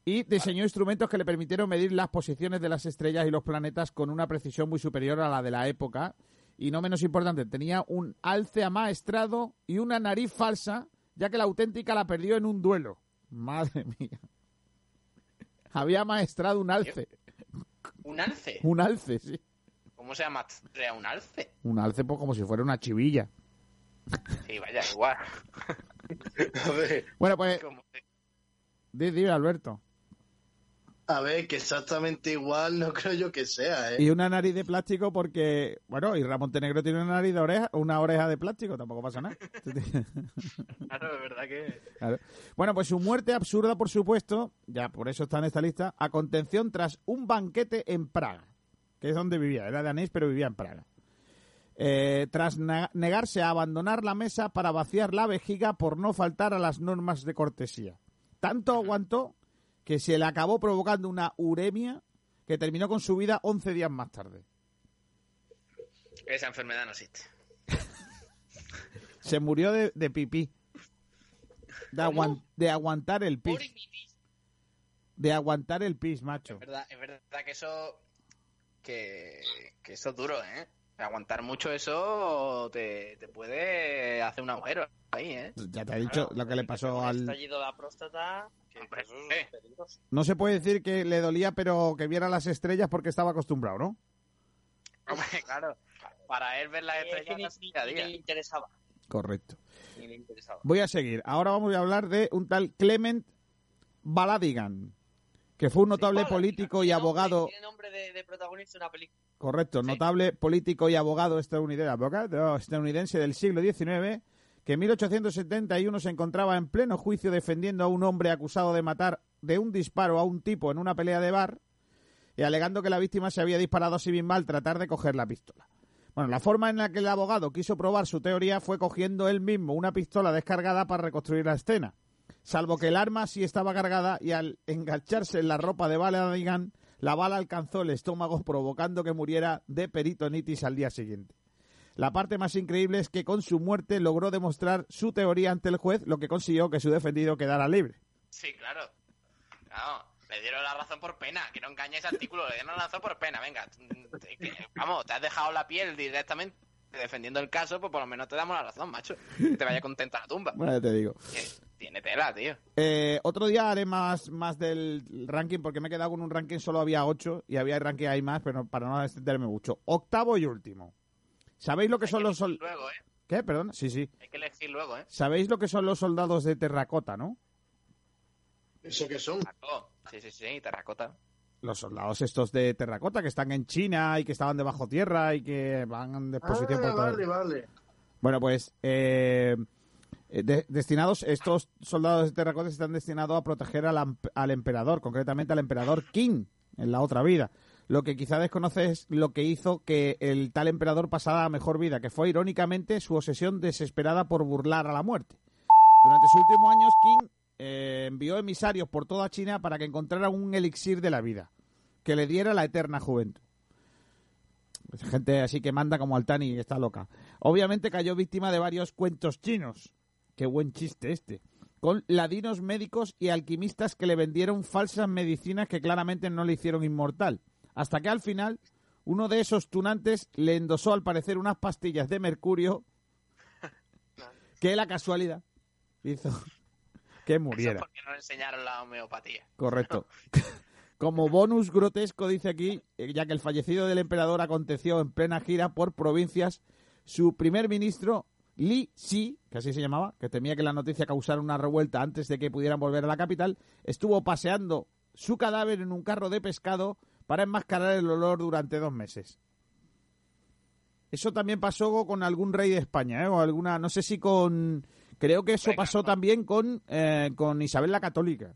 Speaker 1: y diseñó instrumentos que le permitieron medir las posiciones de las estrellas y los planetas con una precisión muy superior a la de la época. Y no menos importante, tenía un alce amaestrado y una nariz falsa, ya que la auténtica la perdió en un duelo. Madre mía. Había amaestrado un alce.
Speaker 2: ¿Un alce?
Speaker 1: Un alce, sí.
Speaker 2: ¿Cómo se llama un alce?
Speaker 1: Un alce, pues como si fuera una chivilla.
Speaker 2: Sí, vaya, igual.
Speaker 1: Bueno, pues, di, di, Alberto.
Speaker 3: A ver, que exactamente igual no creo yo que sea, ¿eh?
Speaker 1: Y una nariz de plástico porque, bueno, y Ramón Montenegro tiene una nariz de oreja, una oreja de plástico, tampoco pasa nada.
Speaker 2: Claro, es verdad que...
Speaker 1: Claro. Bueno, pues su muerte absurda, por supuesto, ya por eso está en esta lista, a contención tras un banquete en Praga, que es donde vivía, era danés pero vivía en Praga. Eh, tras negarse a abandonar la mesa para vaciar la vejiga por no faltar a las normas de cortesía. Tanto aguantó que se le acabó provocando una uremia que terminó con su vida 11 días más tarde.
Speaker 2: Esa enfermedad no existe.
Speaker 1: Se murió de, de pipí. De, aguantar el pis. De aguantar el pis, macho.
Speaker 2: Es verdad, es verdad que eso... Que, que eso es duro, ¿eh? Aguantar mucho eso te, te puede hacer un agujero ahí, ¿eh?
Speaker 1: Ya te he dicho lo que le pasó al...
Speaker 4: estallido de la próstata. que-
Speaker 2: Hombre,
Speaker 4: eso
Speaker 2: eh.
Speaker 4: es peligroso.
Speaker 1: No se puede decir que le dolía, pero que viera las estrellas porque estaba acostumbrado, ¿no?
Speaker 2: Hombre, claro. Para él ver las
Speaker 4: Es que
Speaker 2: estrellas
Speaker 4: ni, le interesaba.
Speaker 1: Correcto.
Speaker 4: Ni le interesaba.
Speaker 1: Voy a seguir. Ahora vamos a hablar de un tal Clement Baladigan, que fue un notable político y
Speaker 4: nombre-
Speaker 1: abogado...
Speaker 4: Tiene nombre de, de protagonista de una película.
Speaker 1: Correcto,
Speaker 2: Sí.
Speaker 1: notable político y abogado estadounidense, abogado estadounidense del siglo XIX, que en 1871 se encontraba en pleno juicio defendiendo a un hombre acusado de matar de un disparo a un tipo en una pelea de bar y alegando que la víctima se había disparado a sí misma al tratar de coger la pistola. Bueno, la forma en la que el abogado quiso probar su teoría fue cogiendo él mismo una pistola descargada para reconstruir la escena, salvo que el arma sí estaba cargada y al engancharse en la ropa de Baladigan, la bala alcanzó el estómago provocando que muriera de peritonitis al día siguiente. La parte más increíble es que con su muerte logró demostrar su teoría ante el juez, lo que consiguió que su defendido quedara libre.
Speaker 2: Sí, claro. Le dieron la razón por pena. Que no engañe ese artículo, le dieron la razón por pena. Venga, vamos, te has dejado la piel directamente defendiendo el caso, pues por lo menos te damos la razón, macho. Que te vaya contenta la tumba.
Speaker 1: Bueno, ya te digo.
Speaker 2: Que Tiene tela, tío.
Speaker 1: Eh, otro día haré más, más del ranking porque me he quedado con un ranking, solo había ocho y había ranking hay más, pero para no extenderme mucho. Octavo y último. ¿Sabéis lo que
Speaker 2: Hay
Speaker 1: son
Speaker 2: que
Speaker 1: los
Speaker 2: elegir
Speaker 1: sol-
Speaker 2: luego, ¿eh?
Speaker 1: ¿Qué? Perdón. Sí, sí.
Speaker 2: Hay que elegir luego, ¿eh?
Speaker 1: ¿Sabéis lo que son los soldados de terracota, no?
Speaker 3: ¿Eso qué son?
Speaker 2: Sí, sí, sí, terracota.
Speaker 1: Los soldados estos de terracota que están en China y que estaban debajo tierra y que van de exposición por
Speaker 3: Ah,
Speaker 1: todo.
Speaker 3: vale, vale.
Speaker 1: Bueno, pues eh, eh, de- destinados, estos soldados de terracota están destinados a proteger al, al emperador, concretamente al emperador King en la otra vida. Lo que quizá desconoce es lo que hizo que el tal emperador pasara a mejor vida, que fue irónicamente su obsesión desesperada por burlar a la muerte. Durante sus últimos años, King eh, envió emisarios por toda China para que encontraran un elixir de la vida, que le diera la eterna juventud. Pues gente así que manda como Altani y está loca. Obviamente cayó víctima de varios cuentos chinos. Qué buen chiste este. Con ladinos médicos y alquimistas que le vendieron falsas medicinas que claramente no le hicieron inmortal. Hasta que al final, uno de esos tunantes le endosó al parecer unas pastillas de mercurio que la casualidad hizo que
Speaker 2: Eso es
Speaker 1: muriera.
Speaker 2: porque no enseñaron la homeopatía.
Speaker 1: Correcto. Como bonus grotesco, dice aquí, eh, ya que el fallecido del emperador aconteció en plena gira por provincias, su primer ministro, Li Si, que así se llamaba, que temía que la noticia causara una revuelta antes de que pudieran volver a la capital, estuvo paseando su cadáver en un carro de pescado para enmascarar el olor durante dos meses. Eso también pasó con algún rey de España, ¿eh? o alguna, no sé si con, creo que eso
Speaker 2: Venga,
Speaker 1: pasó también con, eh, con Isabel la Católica.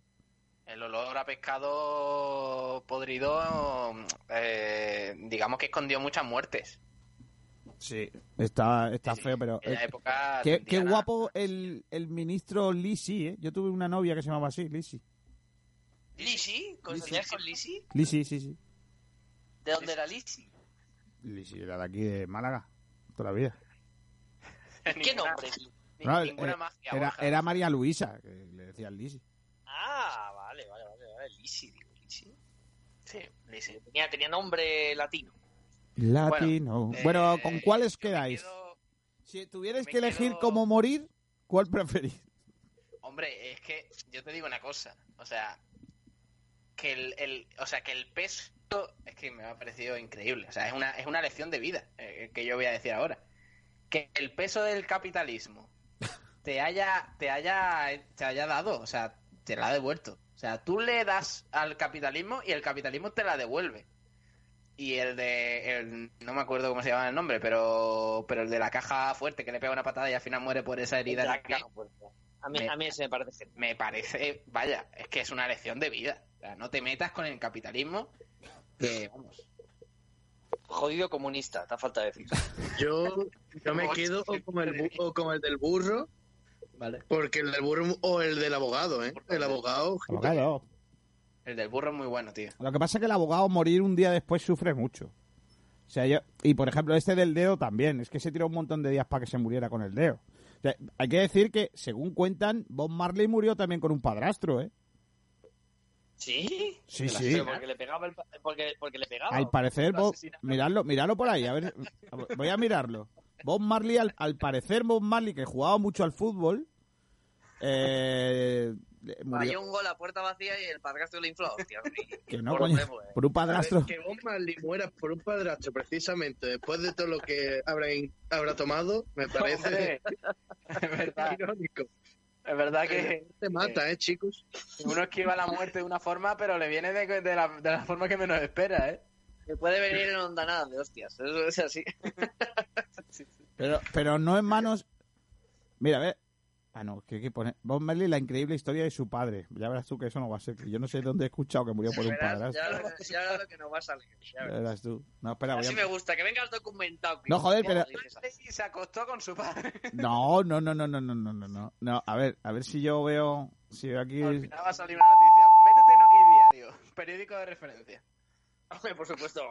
Speaker 2: El olor a pescado podrido, eh, digamos que escondió muchas muertes.
Speaker 1: Sí, está, está
Speaker 2: Sí,
Speaker 1: feo, pero...
Speaker 2: En la
Speaker 1: eh,
Speaker 2: época
Speaker 1: qué, qué guapo el, el ministro Lisi, ¿eh? Yo tuve una novia que se llamaba así, Lisi.
Speaker 4: ¿Lisi? ¿Coincidías con Lisi?
Speaker 1: Lisi, sí, sí.
Speaker 4: ¿De dónde era Lisi?
Speaker 1: Lisi era de aquí, de Málaga, toda la vida.
Speaker 4: ¿Qué nombre?
Speaker 2: Ninguna
Speaker 1: eh,
Speaker 2: magia.
Speaker 1: Era, María Luisa, que le decía Lisi.
Speaker 4: Ah, vale, vale, vale, vale. Lisi, digo, Lisi.
Speaker 2: Sí, Lisi.
Speaker 4: Tenía, tenía nombre latino.
Speaker 1: Latino.
Speaker 2: eh,
Speaker 1: Bueno, ¿con cuáles
Speaker 2: yo me
Speaker 1: quedáis?
Speaker 2: quedo-
Speaker 1: Si tuvierais que elegir
Speaker 2: quedo-
Speaker 1: cómo morir, ¿cuál preferís?
Speaker 2: Hombre, es que yo te digo una cosa. O sea, que el, el- o sea, que el peso es que me ha parecido increíble. O sea, es una, es una lección de vida eh, que yo voy a decir ahora. Que el peso del capitalismo te haya, te haya, te haya dado, o sea, te la ha devuelto. O sea, tú le das al capitalismo y el capitalismo te la devuelve. Y el de, el- no me acuerdo cómo se llama el nombre, pero, pero el de la caja fuerte que le pega una patada y al final muere por esa herida. la.
Speaker 4: A mí,
Speaker 2: Me-
Speaker 4: a mí ese me parece
Speaker 2: me parece, vaya, es que es una lección de vida. O sea, no te metas con el capitalismo, que vamos.
Speaker 4: Jodido comunista, te falta decir.
Speaker 3: Yo, yo me quedo o con, el, bu- o con el del burro,
Speaker 2: Vale.
Speaker 3: porque el del burro o el del abogado, ¿eh? El abogado.
Speaker 1: Abogado.
Speaker 2: El del burro es muy bueno, tío.
Speaker 1: Lo que pasa es que el abogado morir un día después sufre mucho. O sea, yo, y por ejemplo, este del dedo también. Es que se tiró un montón de días para que se muriera con el dedo. O sea, hay que decir que, según cuentan, Bob Marley murió también con un padrastro, ¿eh?
Speaker 4: ¿Sí?
Speaker 1: Sí, sí.
Speaker 4: Pero porque le pegaba el porque, porque le pegaba.
Speaker 1: Al parecer, Bob, miradlo, miradlo por ahí, a ver, voy a mirarlo. Bob Marley, al, al parecer, Bob Marley, que jugaba mucho al fútbol, eh,
Speaker 4: Falló
Speaker 1: murió,
Speaker 4: un gol a puerta vacía y el padrastro le infló. Hostia,
Speaker 1: que no,
Speaker 4: por
Speaker 1: coño,
Speaker 4: eh.
Speaker 1: por un
Speaker 3: ver,
Speaker 1: padrastro.
Speaker 3: que Bob Marley muera por un padrastro, precisamente, después de todo lo que habrá, habrá tomado, me parece
Speaker 2: es verdad,
Speaker 3: irónico.
Speaker 2: es verdad que
Speaker 3: Te mata, ¿eh, chicos?
Speaker 2: uno esquiva la muerte de una forma, pero le viene de, de la, de la forma que menos espera, ¿eh?
Speaker 4: Me puede venir en onda nada de hostias. Eso es así.
Speaker 1: pero, pero no en manos. Mira, a ver. Ah, no, que hay que poner. Bob Merley, la increíble historia de su padre. Ya verás tú que eso no va a ser. Yo no sé dónde he escuchado que murió por un padre.
Speaker 4: Ya, lo que no va a salir. Ya verás,
Speaker 1: tú. No, espera,
Speaker 4: Así
Speaker 1: a...
Speaker 4: me gusta, que vengas documentado. Chris.
Speaker 1: No, joder, pero.
Speaker 2: Y se acostó con su padre.
Speaker 1: No, no, no, no, no, no, no, no. no a ver, a ver si yo veo. Si veo aquí.
Speaker 2: Al final va a salir una noticia. Métete en Okidia, tío. Periódico de referencia.
Speaker 4: Hombre, por supuesto,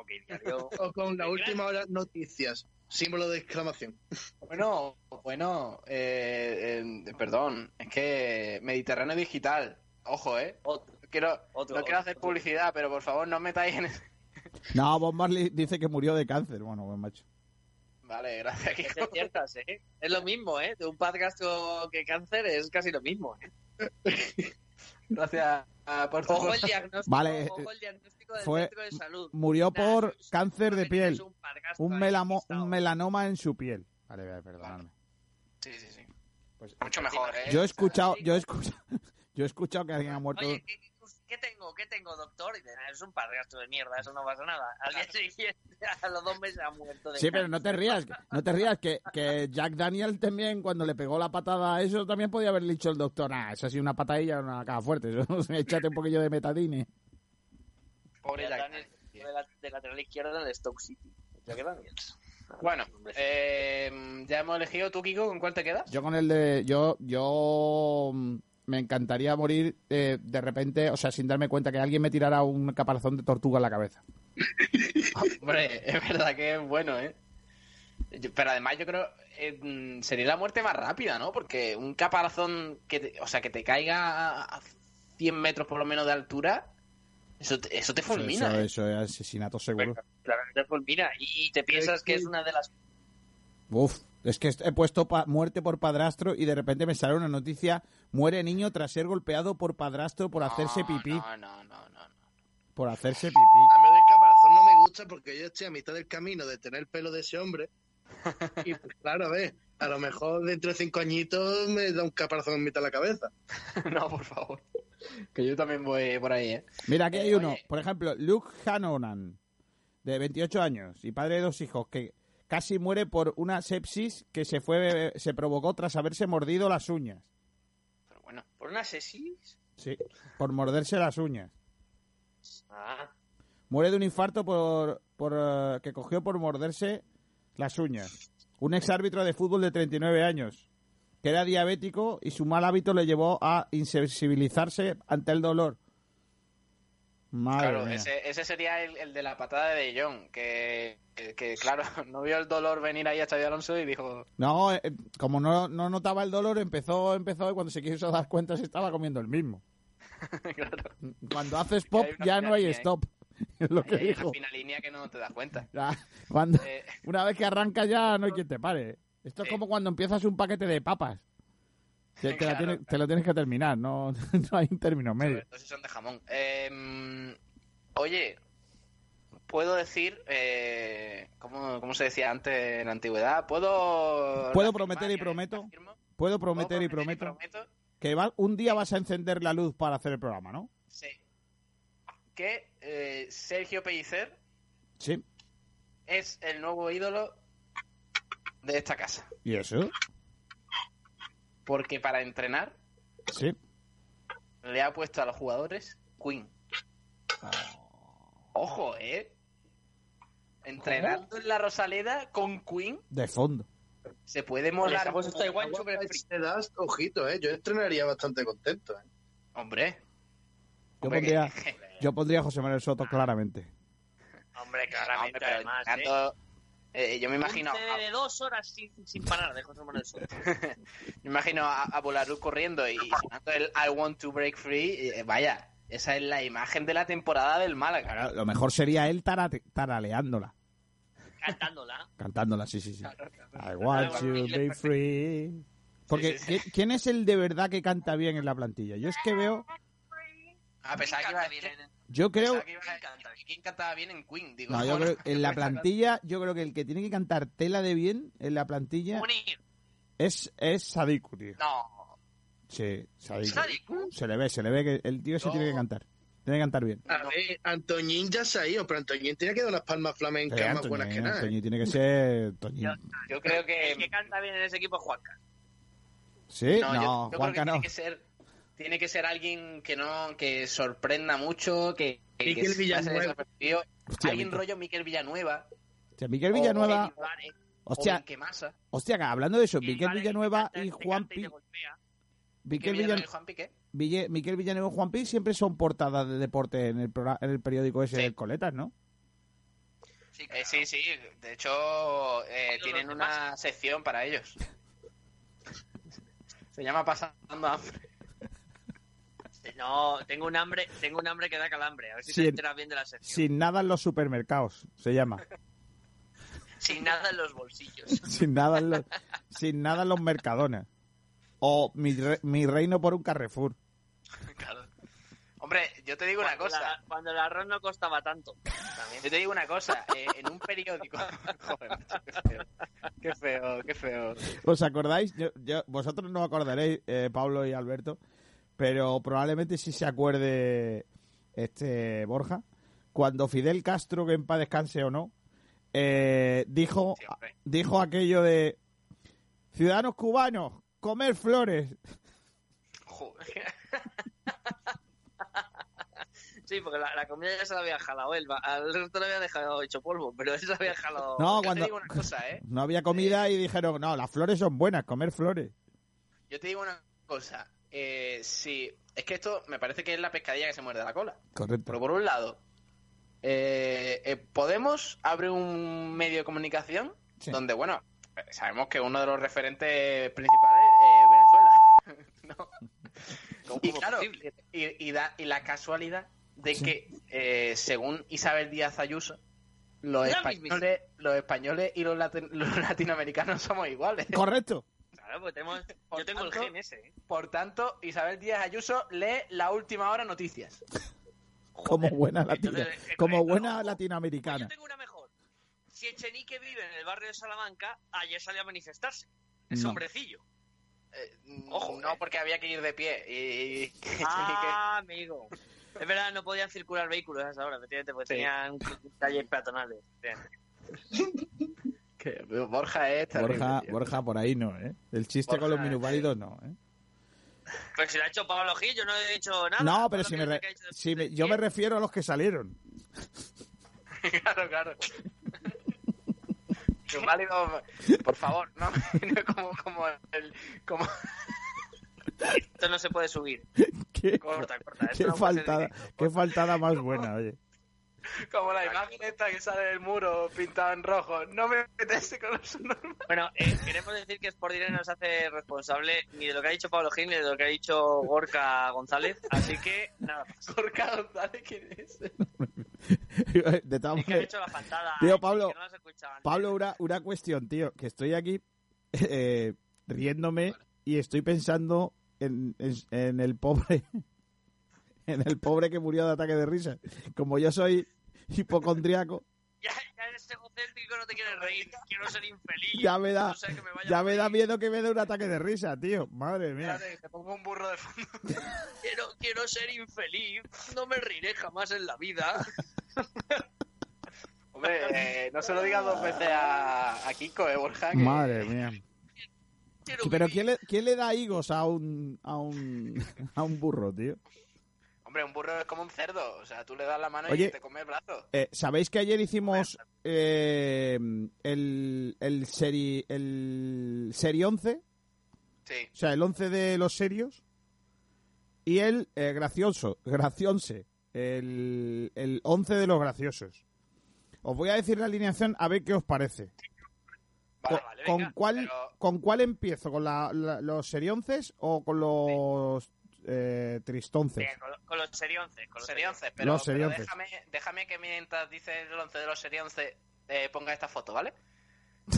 Speaker 4: yo...
Speaker 3: O con la última hora noticias, símbolo de exclamación.
Speaker 2: Bueno, bueno, eh, eh, perdón, es que Mediterráneo Digital, ojo, ¿eh?
Speaker 4: Otro,
Speaker 2: Quiero,
Speaker 4: otro,
Speaker 2: no quiero hacer
Speaker 4: otro.
Speaker 2: publicidad, pero por favor no metáis en...
Speaker 1: No, Bob Marley dice que murió de cáncer. Bueno, buen macho.
Speaker 2: Vale, gracias,
Speaker 4: Es ciertas, ¿eh? Es lo mismo, ¿eh? De un padrastro que cáncer es casi lo mismo, ¿eh?
Speaker 2: Gracias ah, por tu...
Speaker 4: Ojo el diagnóstico,
Speaker 1: Vale,
Speaker 4: ojo el diagnóstico del
Speaker 1: fue-
Speaker 4: centro de salud.
Speaker 1: Murió por
Speaker 4: es-
Speaker 1: cáncer de piel.
Speaker 4: un
Speaker 1: melamo, melanoma en su piel. Vale, vale, perdonadme.
Speaker 2: Sí, sí, sí.
Speaker 1: Pues,
Speaker 2: Mucho mejor, ¿eh?
Speaker 1: yo he escuchado, yo he escuchado, yo he escuchado que alguien ha muerto.
Speaker 4: Oye, ¿qué, tengo? ¿Qué tengo, doctor? Y dice, "Ah, es un padrastro de mierda, eso no pasa nada. Al día siguiente, a los dos meses ha muerto de
Speaker 1: Sí, pero no te rías, no te rías, que, que Jack Daniel también, cuando le pegó la patada a eso, también podía haberle dicho el doctor, ah, eso ha sido una patadilla, una caja fuerte, eso, échate un poquillo de metadine.
Speaker 2: Pobre
Speaker 4: Jack
Speaker 2: Jack
Speaker 4: Daniels,
Speaker 2: Daniels.
Speaker 4: de, la- de lateral izquierdo en el Stoke City. Jack Daniels.
Speaker 2: Bueno,
Speaker 4: Hombre.
Speaker 2: eh, ya hemos elegido tú, Kiko, ¿con cuál te quedas?
Speaker 1: Yo con el de, yo, yo mm, me encantaría morir eh, de repente, o sea, sin darme cuenta que alguien me tirara un caparazón de tortuga en la cabeza.
Speaker 2: Hombre, es verdad que es bueno, ¿eh? Yo- Pero además yo creo eh, mm, sería la muerte más rápida, ¿no? Porque un caparazón que te, o sea, que te caiga a 100 metros por lo menos de altura, eso te, eso te fulmina,
Speaker 1: eso,
Speaker 2: ¿eh?
Speaker 1: eso es asesinato seguro.
Speaker 4: Claramente fulmina. Y te piensas que es una de las
Speaker 1: Uf, es que he puesto pa- muerte por padrastro y de repente me sale una noticia, muere niño tras ser golpeado por padrastro por hacerse pipí,
Speaker 2: No, no, no, no. no.
Speaker 1: por hacerse pipí.
Speaker 3: A mí del caparazón no me gusta porque yo estoy a mitad del camino de tener el pelo de ese hombre. Y pues claro, a ver, a lo mejor dentro de cinco añitos me da un caparazón en mitad de la cabeza.
Speaker 2: no, por favor. Que yo también voy por ahí, ¿eh?
Speaker 1: Mira, aquí hay
Speaker 2: Eh,
Speaker 1: uno,
Speaker 2: oye.
Speaker 1: por ejemplo, Luke Hannonan, de 28 años y padre de dos hijos, que casi muere por una sepsis que se fue se provocó tras haberse mordido las uñas.
Speaker 2: Pero bueno.
Speaker 4: ¿Por una sesis?
Speaker 1: Sí, por morderse las uñas.
Speaker 4: Ah,
Speaker 1: Muere de un infarto por, por eh, que cogió por morderse las uñas. Un exárbitro de fútbol de 39 años, que era diabético y su mal hábito le llevó a insensibilizarse ante el dolor. Madre
Speaker 2: Claro,
Speaker 1: mía.
Speaker 2: ese, ese sería el, el de la patada de De Jong, que, que, que, claro, no vio el dolor venir ahí a Xavi Alonso y dijo,
Speaker 1: No, eh, como no, no notaba el dolor, empezó, empezó y cuando se quiso dar cuenta se estaba comiendo el mismo.
Speaker 2: claro,
Speaker 1: Cuando haces pop ya no hay stop. Es lo que
Speaker 2: hay
Speaker 1: dijo.
Speaker 2: una fina línea que no te das cuenta.
Speaker 1: Ya, cuando,
Speaker 2: Eh,
Speaker 1: una vez que arranca ya no hay quien te pare. Esto es
Speaker 2: Sí.
Speaker 1: como cuando empiezas un paquete de papas. Que te, la
Speaker 2: Claro,
Speaker 1: tienes- te lo tienes que terminar, no, no hay un término medio.
Speaker 2: si son de jamón. Eh, oye, puedo decir, eh, ¿cómo, cómo se decía antes en la antigüedad? ¿Puedo,
Speaker 1: Puedo prometer y prometo?
Speaker 2: ¿Puedo
Speaker 1: Puedo prometer y prometo que va- un día vas a encender la luz para hacer el programa, ¿no?
Speaker 2: Sí. Que eh, Sergio Pellicer
Speaker 1: Sí.
Speaker 2: es el nuevo ídolo de esta casa.
Speaker 1: ¿Y eso?
Speaker 2: Porque para entrenar
Speaker 1: Sí.
Speaker 2: le ha puesto a los jugadores Queen. Ojo, ¿eh? Entrenando en la Rosaleda con Queen
Speaker 1: De fondo.
Speaker 2: se puede molar.
Speaker 4: ha puesto
Speaker 2: como-
Speaker 4: igual.
Speaker 3: Te das, ojito, ¿eh? Yo estrenaría bastante contento, ¿eh?
Speaker 2: Hombre.
Speaker 1: Yo
Speaker 2: Hombre,
Speaker 1: pondría,
Speaker 2: que-
Speaker 1: yo pondría a José Manuel Soto claramente.
Speaker 4: Hombre,
Speaker 2: Hombre,
Speaker 4: claramente,
Speaker 2: pero
Speaker 4: además, ¿eh?
Speaker 2: Eh, yo me imagino,
Speaker 4: Un CD de dos horas sin, sin parar de José Manuel Soto.
Speaker 2: me imagino a, a Bolarú corriendo y, sonando el I want to break free. eh, vaya, esa es la imagen de la temporada del Málaga.
Speaker 1: Claro, Lo mejor sería él tarate- taraleándola.
Speaker 4: Cantándola.
Speaker 1: Cantándola, sí, sí, sí.
Speaker 2: Claro, claro.
Speaker 1: I want you to be free. Porque,
Speaker 2: Sí, sí, sí.
Speaker 1: ¿qui- ¿quién es el de verdad que canta bien en la plantilla? Yo es que veo,
Speaker 2: A pesar que iba a decir-
Speaker 1: yo creo,
Speaker 2: que iba a decir, ¿Quién cantaba bien en Queen? Digo,
Speaker 1: no, yo creo, en la plantilla, yo creo que el que tiene que cantar tela de bien en la plantilla
Speaker 4: Munir.
Speaker 1: es, es Sadiku, tío.
Speaker 2: No,
Speaker 1: Sí, Sadiku.
Speaker 4: Sadiku.
Speaker 1: Se le ve, se le ve que el tío se
Speaker 2: No.
Speaker 1: tiene que cantar. Tiene que cantar bien.
Speaker 3: A ver, Antoñín ya se ha ido, pero Antoñín tiene que dar unas palmas flamencas
Speaker 1: Eh,
Speaker 3: más buenas que nada. ¿eh?
Speaker 1: Antoñín tiene que ser Toñín.
Speaker 2: yo creo
Speaker 4: El que
Speaker 2: que.
Speaker 4: canta bien en ese equipo es Juanca.
Speaker 1: Sí,
Speaker 2: No,
Speaker 1: no,
Speaker 2: yo, yo creo
Speaker 1: Juanca
Speaker 2: que
Speaker 1: no.
Speaker 2: tiene que ser. Tiene que ser alguien que no que sorprenda mucho, que, que,
Speaker 3: Miquel
Speaker 2: que
Speaker 3: Villanueva.
Speaker 1: Hostia,
Speaker 2: Alguien
Speaker 1: Miquel.
Speaker 2: rollo Miquel Villanueva.
Speaker 1: Hostia, Miquel Villanueva,
Speaker 2: o o
Speaker 1: hostia,
Speaker 2: Vinque Massa.
Speaker 1: hostia, que hablando de eso, Miquel Villanueva y Juan
Speaker 4: canta y
Speaker 1: Pi,
Speaker 4: te golpea.
Speaker 1: Miquel,
Speaker 2: Villanueva
Speaker 1: Villan-
Speaker 2: y Juan Piqué.
Speaker 1: Ville- Miquel Villanueva y Juan Pi siempre son portadas de deporte en el, en el periódico ese
Speaker 2: Sí.
Speaker 1: del Coletas, ¿no?
Speaker 4: Sí,
Speaker 2: Eh,
Speaker 4: claro.
Speaker 2: sí, sí, de hecho eh, tienen una sección para ellos. Se llama Pasando Hambre.
Speaker 4: No, tengo un hambre, tengo un hambre que da calambre. A ver si
Speaker 1: Sí,
Speaker 4: te enteras bien de la sección.
Speaker 1: Sin nada en los supermercados, se llama.
Speaker 4: Sin nada en los bolsillos.
Speaker 1: sin nada en los, sin nada en los mercadones. O mi, re- mi reino por un Carrefour.
Speaker 2: Claro. Hombre, yo te digo una cosa.
Speaker 4: la- cuando el arroz no costaba tanto. También.
Speaker 2: Yo te digo una cosa. eh, en un periódico. Joder, qué feo. Qué feo, qué feo.
Speaker 1: ¿Os acordáis? Yo, yo- vosotros no os acordaréis, eh, Pablo y Alberto, pero probablemente sí se acuerde este Borja, cuando Fidel Castro, que en paz descanse o no, eh, dijo,
Speaker 2: Sí,
Speaker 1: dijo aquello de ciudadanos cubanos, comer flores.
Speaker 2: Joder.
Speaker 4: Sí, porque la, la comida ya se la había jalado él. Al resto lo había dejado hecho polvo, pero él se había jalado.
Speaker 1: No,
Speaker 2: te
Speaker 1: cuando
Speaker 2: digo una cosa, ¿eh?
Speaker 1: no había comida y dijeron, no, las flores son buenas, comer flores.
Speaker 2: Yo te digo una cosa. Eh, sí, es que esto me parece que es la pescadilla que se muerde la cola.
Speaker 1: Correcto.
Speaker 2: Pero por un lado, eh, eh, Podemos abre un medio de comunicación
Speaker 1: Sí.
Speaker 2: donde, bueno, sabemos que uno de los referentes principales es Venezuela. ¿no?
Speaker 4: ¿Cómo
Speaker 2: Y
Speaker 4: fue
Speaker 2: claro,
Speaker 4: posible?
Speaker 2: y, y da, y la casualidad de
Speaker 1: Sí.
Speaker 2: que, eh, según Isabel Díaz Ayuso, los españoles, los españoles y los latinoamericanos somos iguales.
Speaker 1: Correcto.
Speaker 4: Claro, pues tenemos,
Speaker 2: Por
Speaker 4: yo tengo el
Speaker 2: tanto-
Speaker 4: gen ese. ¿eh?
Speaker 2: Por tanto, Isabel Díaz Ayuso lee la última hora noticias.
Speaker 1: Como buena, latina,
Speaker 4: Entonces, eh,
Speaker 1: como
Speaker 4: eh,
Speaker 1: buena
Speaker 4: ojo, Pues
Speaker 1: latinoamericana.
Speaker 4: yo tengo una mejor. Si Echenique vive en el barrio de Salamanca, ayer salió a manifestarse.
Speaker 1: No.
Speaker 4: Es hombrecillo.
Speaker 2: Eh,
Speaker 4: Ojo,
Speaker 2: no,
Speaker 4: eh.
Speaker 2: porque había que ir de pie. Y, y-
Speaker 4: Ah, amigo. Es verdad, no podían circular vehículos a esa hora, efectivamente, porque
Speaker 2: Sí.
Speaker 4: tenían calles peatonales.
Speaker 2: que Borja es terrible,
Speaker 1: Borja,
Speaker 2: tío.
Speaker 1: Borja, por ahí no, ¿eh? El chiste con los minusválidos no, ¿eh?
Speaker 4: Pero si lo ha hecho Pablo Gil, yo no he dicho nada.
Speaker 1: No, pero si me re- si me- yo me refiero a los que salieron.
Speaker 2: claro, claro. Inválido, por favor, no, como, como el, como,
Speaker 4: Esto no se puede subir.
Speaker 1: qué,
Speaker 4: Corta, corta. Esto
Speaker 1: qué
Speaker 4: no
Speaker 1: faltada, qué faltada más buena, oye.
Speaker 2: Como la imagen esta que sale del muro pintado en rojo. No me metes con los normal.
Speaker 4: Bueno, eh, queremos decir que Sport Direct no se hace responsable ni de lo que ha dicho Pablo Gil ni de lo que ha dicho Gorka González. Así que, nada más.
Speaker 2: Gorka González, ¿quién es?
Speaker 1: De todas
Speaker 4: Es que ha
Speaker 1: maneras,
Speaker 4: hecho la fantada.
Speaker 1: Tío, Pablo,
Speaker 4: que no.
Speaker 1: Pablo, una, una cuestión, tío, que estoy aquí eh, riéndome y estoy pensando en, en- en el pobre, en el pobre que murió de ataque de risa. Como yo soy hipocondriaco,
Speaker 4: Ya, ya eres egocéntrico, no te quieres reír. Quiero ser infeliz.
Speaker 1: ya me da,
Speaker 4: No sé que me vaya
Speaker 1: ya me da miedo que me dé un ataque de risa, tío. Madre mía.
Speaker 2: Espérate, te pongo un burro de fondo.
Speaker 4: Quiero, quiero ser infeliz. No me reiré jamás en la vida.
Speaker 2: Hombre, eh, no se lo digas dos veces a, a Kiko, eh, Borja. que-
Speaker 1: Madre mía. Pero. ¿quién le, quién le da higos a un, a un, a un burro, tío?
Speaker 2: Hombre, un burro es como un cerdo. O sea, tú le das la mano
Speaker 1: Oye.
Speaker 2: y te come el brazo.
Speaker 1: Eh, ¿Sabéis que ayer hicimos eh, el, el, seri, el Seri 11?
Speaker 2: Sí.
Speaker 1: O sea, el 11 de los serios. Y el eh, gracioso, gracionse. El, el 11 de los graciosos. Os voy a decir la alineación a ver qué os parece.
Speaker 2: Vale,
Speaker 1: ¿Con,
Speaker 2: vale,
Speaker 1: con
Speaker 2: venga,
Speaker 1: cuál,
Speaker 2: pero-
Speaker 1: ¿Con cuál empiezo? ¿Con la- la- los serionces o con los eh, tristonces?
Speaker 4: Con, con los serionces. Con los
Speaker 2: Serionce, pero,
Speaker 1: Los
Speaker 2: pero
Speaker 1: serionces.
Speaker 2: déjame, déjame que mientras dices el 11 de los serionce eh, ponga esta foto, ¿vale?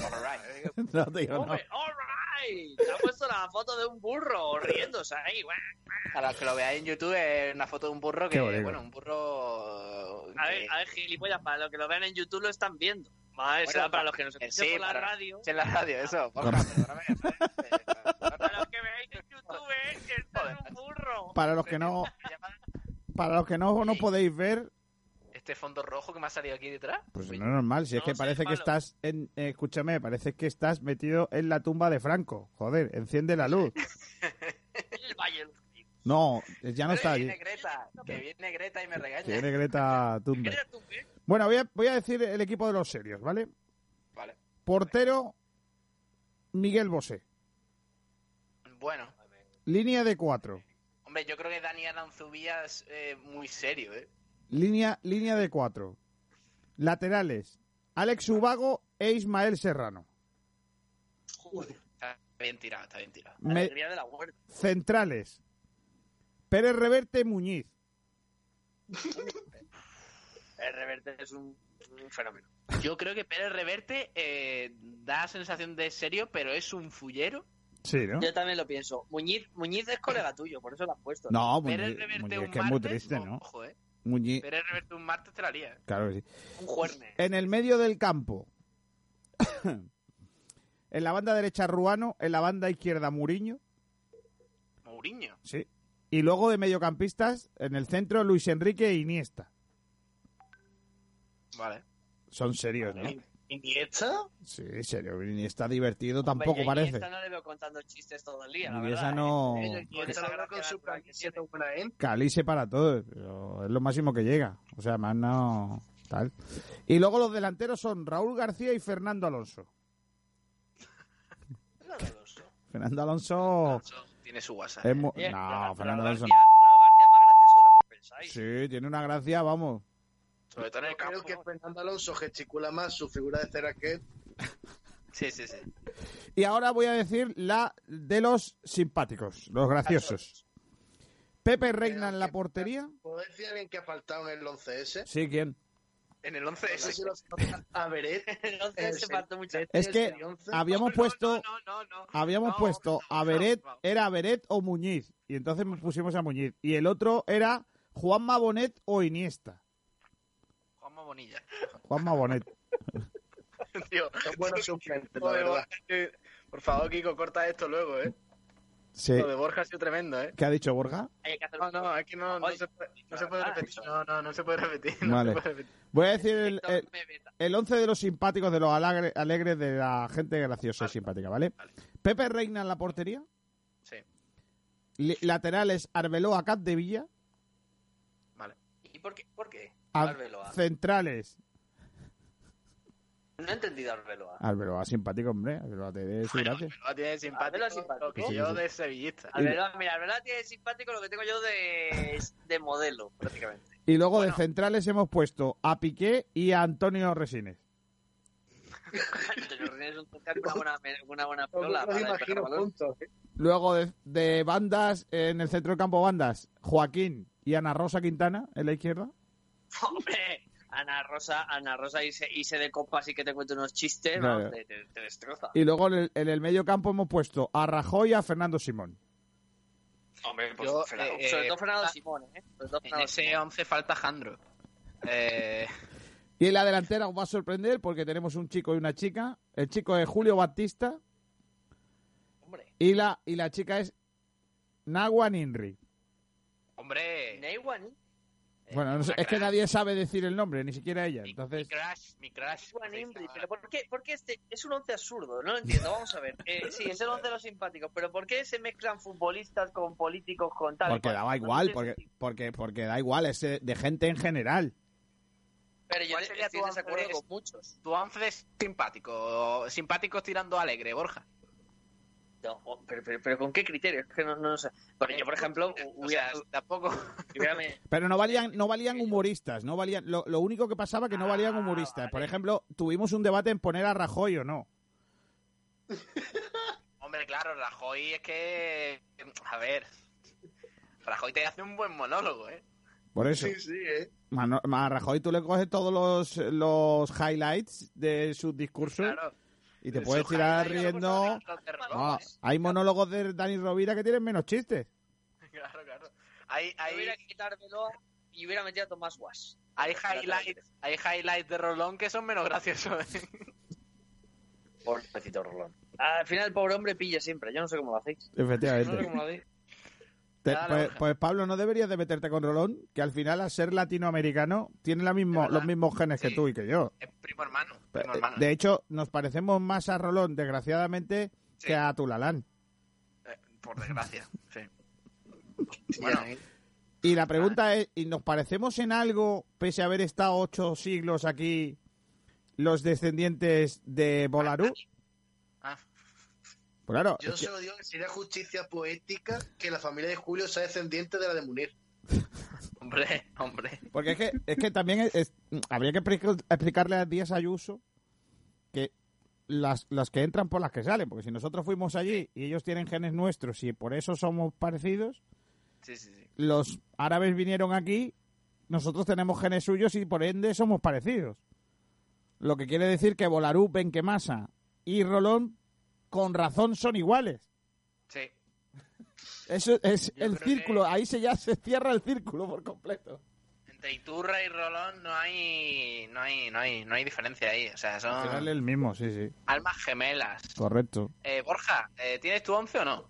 Speaker 2: Alright.
Speaker 1: No, tío, no.
Speaker 4: Hombre, all right. Te ha puesto la foto de un burro riéndose ahí. guau.
Speaker 2: A los que lo veáis en YouTube es una foto de un burro que, bueno, un burro...
Speaker 4: A
Speaker 2: que-
Speaker 4: ver, a ver, gilipollas, para los que lo vean en YouTube lo están viendo. Vale,
Speaker 2: Bueno,
Speaker 4: será para los que nos
Speaker 2: eh,
Speaker 4: escuchen
Speaker 2: sí,
Speaker 4: por la
Speaker 2: para-
Speaker 4: radio.
Speaker 2: Sí, en la radio, eso. Borja, perdóname,
Speaker 4: Para los que veáis en YouTube, es un burro.
Speaker 1: Para los que no, para los que no, no podéis ver,
Speaker 2: Este fondo rojo que me ha salido aquí detrás.
Speaker 1: pues no es normal. Si es que parece que estás en, eh, escúchame, parece que estás metido en la tumba de Franco. Joder, enciende la luz.
Speaker 4: El Valle.
Speaker 1: No, ya no
Speaker 2: Que
Speaker 1: está allí.
Speaker 2: viene Greta, que viene Greta y me regaña.
Speaker 1: Tiene Greta Thunberg. Bueno, voy a, voy a decir el equipo de los serios, ¿vale?
Speaker 2: Vale.
Speaker 1: Portero, Miguel Bosé.
Speaker 2: Bueno,
Speaker 1: Línea de cuatro.
Speaker 2: hombre, yo creo que Dani Aranzubía es eh, muy serio, ¿eh?
Speaker 1: Línea, línea de cuatro. Laterales, Alex Ubago e Ismael Serrano.
Speaker 2: Está bien tirado, está bien tirado.
Speaker 1: Me-
Speaker 4: Alegría de la huerta.
Speaker 1: centrales, Pérez Reverte Muñiz.
Speaker 4: El reverte es un, un fenómeno.
Speaker 2: Yo creo que Pérez Reverte eh, da sensación de serio, pero es un fullero.
Speaker 1: Sí, ¿no?
Speaker 4: Yo también lo pienso. Muñiz, Muñiz es colega tuyo, por eso lo has puesto.
Speaker 1: No,
Speaker 2: Pérez
Speaker 1: Muñiz,
Speaker 2: Reverte
Speaker 1: Muñiz,
Speaker 2: un
Speaker 1: que es muy
Speaker 2: martes,
Speaker 1: triste, ¿no?
Speaker 2: Ojo, eh.
Speaker 1: Muñiz,
Speaker 2: Pérez Reverte un martes te la lía. ¿eh?
Speaker 1: claro que sí.
Speaker 4: Un juerne.
Speaker 1: En el medio del campo. en la banda derecha Ruano, en la banda izquierda Muriño,
Speaker 2: Mourinho.
Speaker 1: sí. Y luego de mediocampistas, en el centro Luis Enrique e Iniesta.
Speaker 2: Vale.
Speaker 1: Son serios, ¿no?
Speaker 3: ¿Iniesta?
Speaker 1: Sí, serio. Iniesta divertido tampoco
Speaker 4: Hombre, yo a
Speaker 1: parece.
Speaker 4: Iniesta no le veo contando chistes todo el día, la
Speaker 1: Iniesta
Speaker 4: verdad.
Speaker 1: no-
Speaker 4: ¿eh? Iniesta
Speaker 3: Iniesta veo con su camiseta gente.
Speaker 1: Calice para todos. pero es lo máximo que llega. O sea, más no. Tal. Y luego los delanteros son Raúl García y Fernando Alonso. Fernando Alonso.
Speaker 2: Tiene su WhatsApp.
Speaker 1: es mu-
Speaker 4: Oye,
Speaker 1: No,
Speaker 4: Raúl
Speaker 1: Fernando
Speaker 4: García-
Speaker 1: Alonso.
Speaker 4: Raúl García es más gracioso de lo que pensáis.
Speaker 1: Sí, tiene una gracia, vamos.
Speaker 2: Sobre todo en el
Speaker 3: Creo
Speaker 2: campo.
Speaker 3: que Fernando Alonso gesticula más su figura de cera que él.
Speaker 2: Sí, sí, sí.
Speaker 1: Y ahora voy a decir la de los simpáticos, los graciosos. Pepe Reina en la portería.
Speaker 3: ¿Puedo decir a alguien que ha faltado en el 11S?
Speaker 1: Sí, ¿quién?
Speaker 2: En el 11
Speaker 3: No sé si lo conoce a Beret.
Speaker 4: Entonces se faltó mucho.
Speaker 1: Es que habíamos puesto,
Speaker 2: No, no, no.
Speaker 1: habíamos
Speaker 2: No,
Speaker 1: puesto
Speaker 2: no,
Speaker 1: a Beret,
Speaker 2: no, no.
Speaker 1: era Beret o Muñiz. Y entonces pusimos a Muñiz. Y el otro era Juanma Bonet o Iniesta.
Speaker 2: Bonilla.
Speaker 1: Juanma Bonet.
Speaker 2: Tío,
Speaker 3: la verdad.
Speaker 2: Borja, Por favor, Kiko, corta esto luego, ¿eh?
Speaker 1: Sí.
Speaker 2: Lo de Borja ha sido tremendo, ¿eh?
Speaker 1: ¿Qué ha dicho Borja?
Speaker 2: No, no, es que no, se, puede, no se puede repetir. No, no, no se puede repetir. No
Speaker 1: Vale.
Speaker 2: se puede repetir.
Speaker 1: Voy a decir el, el, el 11 de los simpáticos, de los alegre- alegres, de la gente graciosa y simpática, ¿vale?
Speaker 2: Vale.
Speaker 1: Pepe Reina en la portería.
Speaker 2: Sí,
Speaker 1: Li- Laterales Arbeloa Capdevilla.
Speaker 2: vale.
Speaker 4: ¿Y Arbeloa.
Speaker 1: Centrales
Speaker 4: No he entendido Arbeloa.
Speaker 1: Arbeloa simpático, hombre. Arbeloa te dé su gracia.
Speaker 2: Arbeloa tiene simpático,
Speaker 4: Arbeloa simpático.
Speaker 2: lo que
Speaker 1: Sí,
Speaker 2: yo
Speaker 1: sí.
Speaker 2: de sevillista.
Speaker 4: Arbeloa, mira, Arbeloa tiene simpático lo que tengo yo de, de modelo, prácticamente.
Speaker 1: Y luego
Speaker 2: Bueno.
Speaker 1: de centrales hemos puesto a Piqué y a Antonio Resines.
Speaker 4: Antonio René es un con una buena, una buena
Speaker 3: Los
Speaker 4: pirola para
Speaker 3: imagino
Speaker 4: despejar balón.
Speaker 3: juntos. ¿eh?
Speaker 1: Luego de, de bandas, en el centro del campo bandas, Joaquín y Ana Rosa Quintana en la izquierda.
Speaker 4: Hombre, Ana Rosa, Ana Rosa irse, irse de copas y que te cuente unos chistes,
Speaker 1: Claro.
Speaker 4: ¿no? te, te- te destroza.
Speaker 1: Y luego en el, en el medio campo hemos puesto a Rajoy y a Fernando Simón.
Speaker 4: Hombre, pues,
Speaker 2: Yo,
Speaker 4: Fernando-
Speaker 2: eh,
Speaker 4: sobre todo
Speaker 2: eh,
Speaker 4: Fernando
Speaker 2: ah,
Speaker 4: Simón, ¿eh? Sobre todo
Speaker 2: En ese
Speaker 4: Simón.
Speaker 2: 11 falta Jandro. Eh,
Speaker 1: Y en la delantera os va a sorprender porque tenemos un chico y una chica. El chico es Julio Batista
Speaker 4: Hombre,
Speaker 1: y la, y la chica es Nagua Ninri.
Speaker 2: hombre,
Speaker 4: Neywan,
Speaker 1: Bueno, no sé, es que nadie sabe decir el nombre, ni siquiera ella.
Speaker 2: mi,
Speaker 1: Entonces,
Speaker 2: mi crush, mi
Speaker 4: Imbri, pero ¿por qué, por qué este es un once absurdo? No lo entiendo, vamos a ver. Eh, sí, es el once de los simpáticos, pero ¿por qué se mezclan futbolistas con políticos con tal?
Speaker 1: porque daba igual, porque, porque, porque da igual, es eh, de gente en general.
Speaker 4: Pero yo
Speaker 2: ¿Cuál sería
Speaker 4: estoy
Speaker 2: tu
Speaker 4: en desacuerdo
Speaker 2: once?
Speaker 4: con muchos.
Speaker 2: Tu 11 es simpático. Simpáticos tirando alegre, Borja.
Speaker 4: No, pero, pero, pero ¿con qué criterio? Es que no, no sé. Porque yo, por ejemplo,
Speaker 2: O
Speaker 4: hubiera,
Speaker 2: sea, tampoco.
Speaker 1: Pero no valían, no valían humoristas, no valían. Lo, lo único que pasaba que no valían
Speaker 4: Ah,
Speaker 1: humoristas. Por ejemplo, tuvimos un debate en poner a Rajoy o no.
Speaker 2: Hombre, claro, Rajoy es que. A ver. Rajoy te hace un buen monólogo, ¿eh?
Speaker 1: Por eso.
Speaker 3: Sí, sí, ¿eh?
Speaker 1: Mano- A Rajoy tú le coges todos los, los highlights de sus discursos
Speaker 2: Claro.
Speaker 1: Y te puedes tirar riendo. Ah, hay monólogos de Dani Rovira que tienen menos chistes.
Speaker 2: Claro, claro.
Speaker 4: Yo
Speaker 2: hay,
Speaker 4: hubiera quitado Arbeloa y hubiera metido a Tomás Guas.
Speaker 2: hay highlights, hay highlights de Rolón que son menos graciosos. ¿eh?
Speaker 4: Pobrecito Rolón. Al final el pobre hombre pilla siempre. Yo no sé cómo lo hacéis. No sé
Speaker 1: Efectivamente.
Speaker 4: cómo lo hacéis.
Speaker 1: Te- pues, pues, Pablo, no deberías de meterte con Rolón, que al final, al ser latinoamericano, tiene la mismo, los mismos genes que tú y que yo.
Speaker 2: Es primo hermano. Primo hermano.
Speaker 1: De hecho, nos parecemos más a Rolón, desgraciadamente,
Speaker 2: Sí.
Speaker 1: que a Tulalán.
Speaker 2: Eh, por desgracia, sí.
Speaker 3: Bueno,
Speaker 2: Bueno,
Speaker 1: Y la pregunta es, ¿y nos parecemos en algo, pese a haber estado ocho siglos aquí, los descendientes de Bolarú? Pues claro,
Speaker 3: yo
Speaker 1: que-
Speaker 3: solo digo que sería justicia poética que la familia de Julio sea descendiente de la de Munir.
Speaker 2: hombre, hombre.
Speaker 1: porque es que, es que también es- es- habría que explic- explicarle a Díaz Ayuso que las, las que entran por las que salen, porque si nosotros fuimos allí y ellos tienen genes nuestros y por eso somos parecidos,
Speaker 2: Sí, sí, sí.
Speaker 1: los árabes vinieron aquí, nosotros tenemos genes suyos y por ende somos parecidos. Lo que quiere decir que Bolarú, Benquemasa y Rolón con razón son iguales.
Speaker 2: Sí.
Speaker 1: Eso es
Speaker 2: Yo
Speaker 1: el círculo,
Speaker 2: que-
Speaker 1: ahí se ya se cierra el círculo por completo.
Speaker 2: Entre Iturra y Rolón no hay, no hay, no hay, no hay diferencia ahí. O sea,
Speaker 1: Al final
Speaker 2: son
Speaker 1: es el mismo, sí, sí.
Speaker 2: almas gemelas.
Speaker 1: Correcto.
Speaker 2: Eh, Borja, eh, ¿tienes tu 11 o no?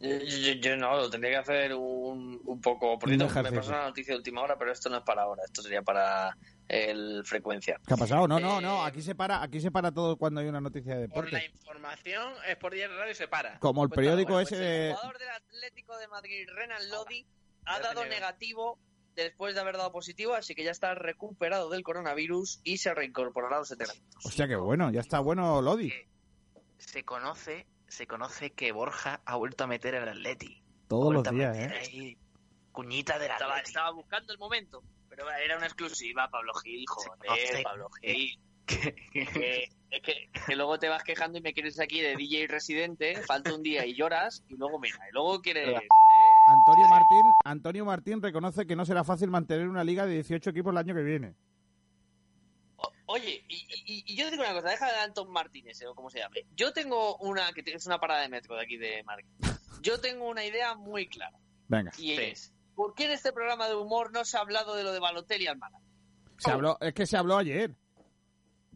Speaker 4: Yo, yo- yo no, lo tendría que hacer un, un poco. Por cierto, me pasó una noticia de última hora, pero esto no es para ahora, esto sería para el frecuencia.
Speaker 1: ¿Qué ha pasado? No, no,
Speaker 2: Eh,
Speaker 1: no. Aquí se para, aquí se para todo cuando hay una noticia de
Speaker 2: Por la
Speaker 1: deporte.
Speaker 2: información, es por 10 radio y se para.
Speaker 1: Como el
Speaker 2: Cuéntalo,
Speaker 1: periódico
Speaker 2: bueno,
Speaker 1: ese
Speaker 4: Pues
Speaker 1: de...
Speaker 4: el jugador del Atlético de Madrid, Renan Lodi, ha dado negativo después de haber dado positivo, así que ya está recuperado del coronavirus y se reincorporará a los entrenamientos.
Speaker 1: Hostia, qué bueno. Ya está bueno Lodi.
Speaker 2: Eh, Se conoce, se conoce que Borja ha vuelto a meter el Atleti.
Speaker 1: Todos los días, ¿eh?
Speaker 2: ahí Cuñita del
Speaker 4: Estaba,
Speaker 2: Atleti.
Speaker 4: estaba buscando el momento, pero era una exclusiva, Pablo Gil, joder, Pablo Gil. Que, es que, que luego te vas quejando y me quieres aquí de DJ residente, falta un día y lloras, y luego mira, y luego quieres... ¿eh?
Speaker 1: Antonio Martín, Antonio Martín reconoce que no será fácil mantener una liga de 18 equipos el año que viene.
Speaker 4: O- Oye, y, y- y yo te digo una cosa, deja de Anton Martínez, o como se llame. Yo tengo una, que es una parada de metro de aquí de Madrid. Yo tengo una idea muy clara,
Speaker 1: Venga.
Speaker 4: y
Speaker 2: Sí.
Speaker 4: es, ¿por qué en este programa de humor no se ha hablado de lo de Balotelli al Málaga?
Speaker 1: Se habló, es que se habló ayer.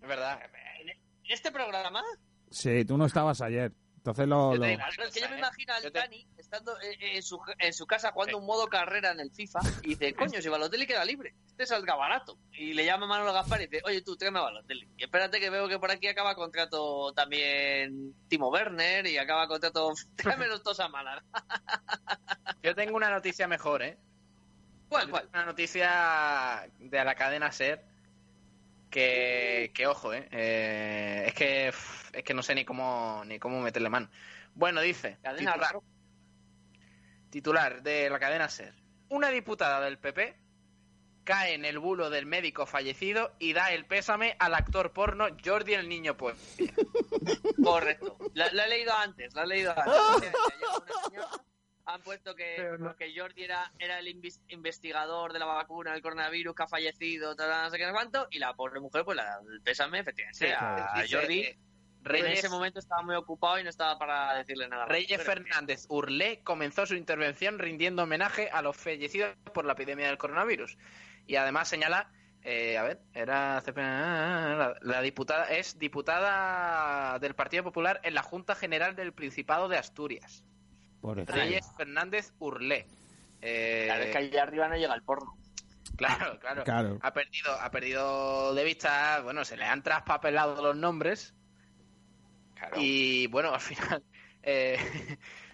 Speaker 2: Es verdad.
Speaker 4: En este programa,
Speaker 1: Sí, tú no estabas ayer. Entonces lo...
Speaker 2: Digo,
Speaker 4: es que yo me imagino al Dani estando en su, en su casa jugando
Speaker 2: Sí.
Speaker 4: un modo carrera en el FIFA y dice, coño, si Balotelli queda libre, este salga barato. Y le llama Manuel Gaspar y dice, oye tú, tráeme a Balotelli. Y espérate que veo que por aquí acaba contrato también Timo Werner y acaba contrato... Tráemelos todos a Málaga.
Speaker 2: Yo tengo una noticia mejor, ¿eh?
Speaker 4: ¿Cuál, cuál?
Speaker 2: Una noticia de la cadena SER Que, que ojo, ¿eh? Eh, es que es que no sé ni cómo ni cómo meterle mano. Bueno, dice,
Speaker 4: Cadena
Speaker 2: titular. Titular de la cadena SER. Una diputada del PP cae en el bulo del médico fallecido y da el pésame al actor porno Jordi el Niño Pues.
Speaker 4: Correcto. La, la he leído antes, la he leído antes. O sea, señora, Han puesto que,
Speaker 3: no.
Speaker 4: que Jordi era, era el investigador de la vacuna del coronavirus que ha fallecido, tal, no sé qué, no cuánto, y la pobre mujer, pues la, el pésame, efectivamente,
Speaker 2: Sí,
Speaker 4: a Jordi.
Speaker 2: Eh,
Speaker 4: en
Speaker 2: Reyes,
Speaker 4: ese momento estaba muy ocupado y no estaba para decirle nada. más.
Speaker 2: Reyes
Speaker 4: Pero-
Speaker 2: Fernández Urlé comenzó su intervención rindiendo homenaje a los fallecidos por la epidemia del coronavirus. Y además señala, eh, a ver, era la, la diputada, es diputada del Partido Popular en la Junta General del Principado de Asturias. Reyes Fernández Urlé. Eh,
Speaker 4: Claro, es que allá arriba no llega el porno.
Speaker 2: claro, claro.
Speaker 1: Claro.
Speaker 2: Ha perdido, ha perdido de vista, bueno, se le han traspapelado los nombres y bueno, al final eh,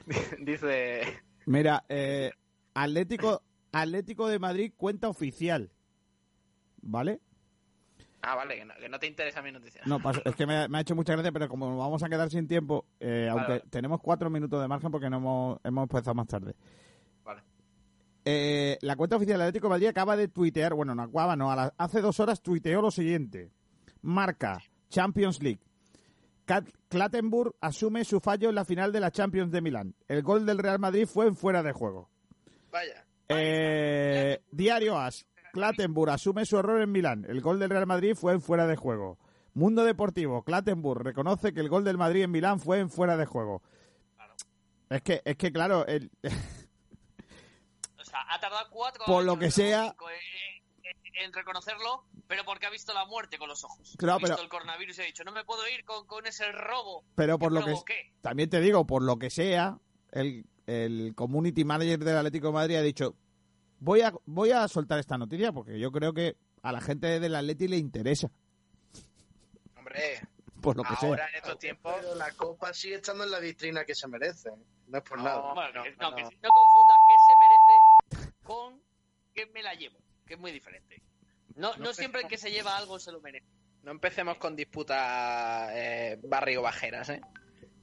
Speaker 2: dice
Speaker 1: Mira, eh, Atlético, Atlético de Madrid cuenta oficial. ¿Vale?
Speaker 2: Ah, vale, que no, que no te interesa mi noticia.
Speaker 1: No, paso- es que me, me ha hecho mucha gracia, pero como nos vamos a quedar sin tiempo, eh, aunque
Speaker 2: vale.
Speaker 1: tenemos cuatro minutos de margen porque no hemos, hemos empezado más tarde.
Speaker 2: Vale.
Speaker 1: Eh, la cuenta oficial del Atlético de Madrid acaba de tuitear, bueno, no acaba, no, a la- hace dos horas tuiteó lo siguiente. Marca, Champions League. Clattenburg asume su fallo en la final de la Champions de Milán. El gol del Real Madrid fue en fuera de juego.
Speaker 3: Vaya.
Speaker 1: Eh, Diario As. Clattenburg asume su error en Milán. El gol del Real Madrid fue en fuera de juego. Mundo Deportivo. Clattenburg reconoce que el gol del Madrid en Milán fue en fuera de juego. Es que, es que claro, el-
Speaker 4: O sea, ha tardado cuatro
Speaker 1: Por
Speaker 4: años,
Speaker 1: lo que sea-
Speaker 4: en reconocerlo, pero porque ha visto la muerte con los ojos.
Speaker 1: Claro,
Speaker 4: ha visto
Speaker 1: pero-
Speaker 4: el coronavirus y ha dicho, no me puedo ir con, con ese robo
Speaker 1: pero por
Speaker 4: que
Speaker 1: lo que también te digo, por lo que sea, el, el community manager del Atlético de Madrid ha dicho, voy a, voy a soltar esta noticia porque yo creo que a la gente del Atleti le interesa,
Speaker 2: Hombre,
Speaker 1: por lo que
Speaker 2: ahora
Speaker 1: sea.
Speaker 2: en estos tiempos
Speaker 3: Pero la copa sigue estando en la vitrina que se merece. No es por
Speaker 2: No.
Speaker 3: nada.
Speaker 4: Bueno,
Speaker 2: no,
Speaker 4: que- no,
Speaker 2: no.
Speaker 4: que no confundas que se merece con que me la llevo, que es muy diferente. No, no,
Speaker 2: No,
Speaker 4: siempre el que se lleva algo se lo merece.
Speaker 2: no empecemos con disputas eh, barrio bajeras, ¿eh?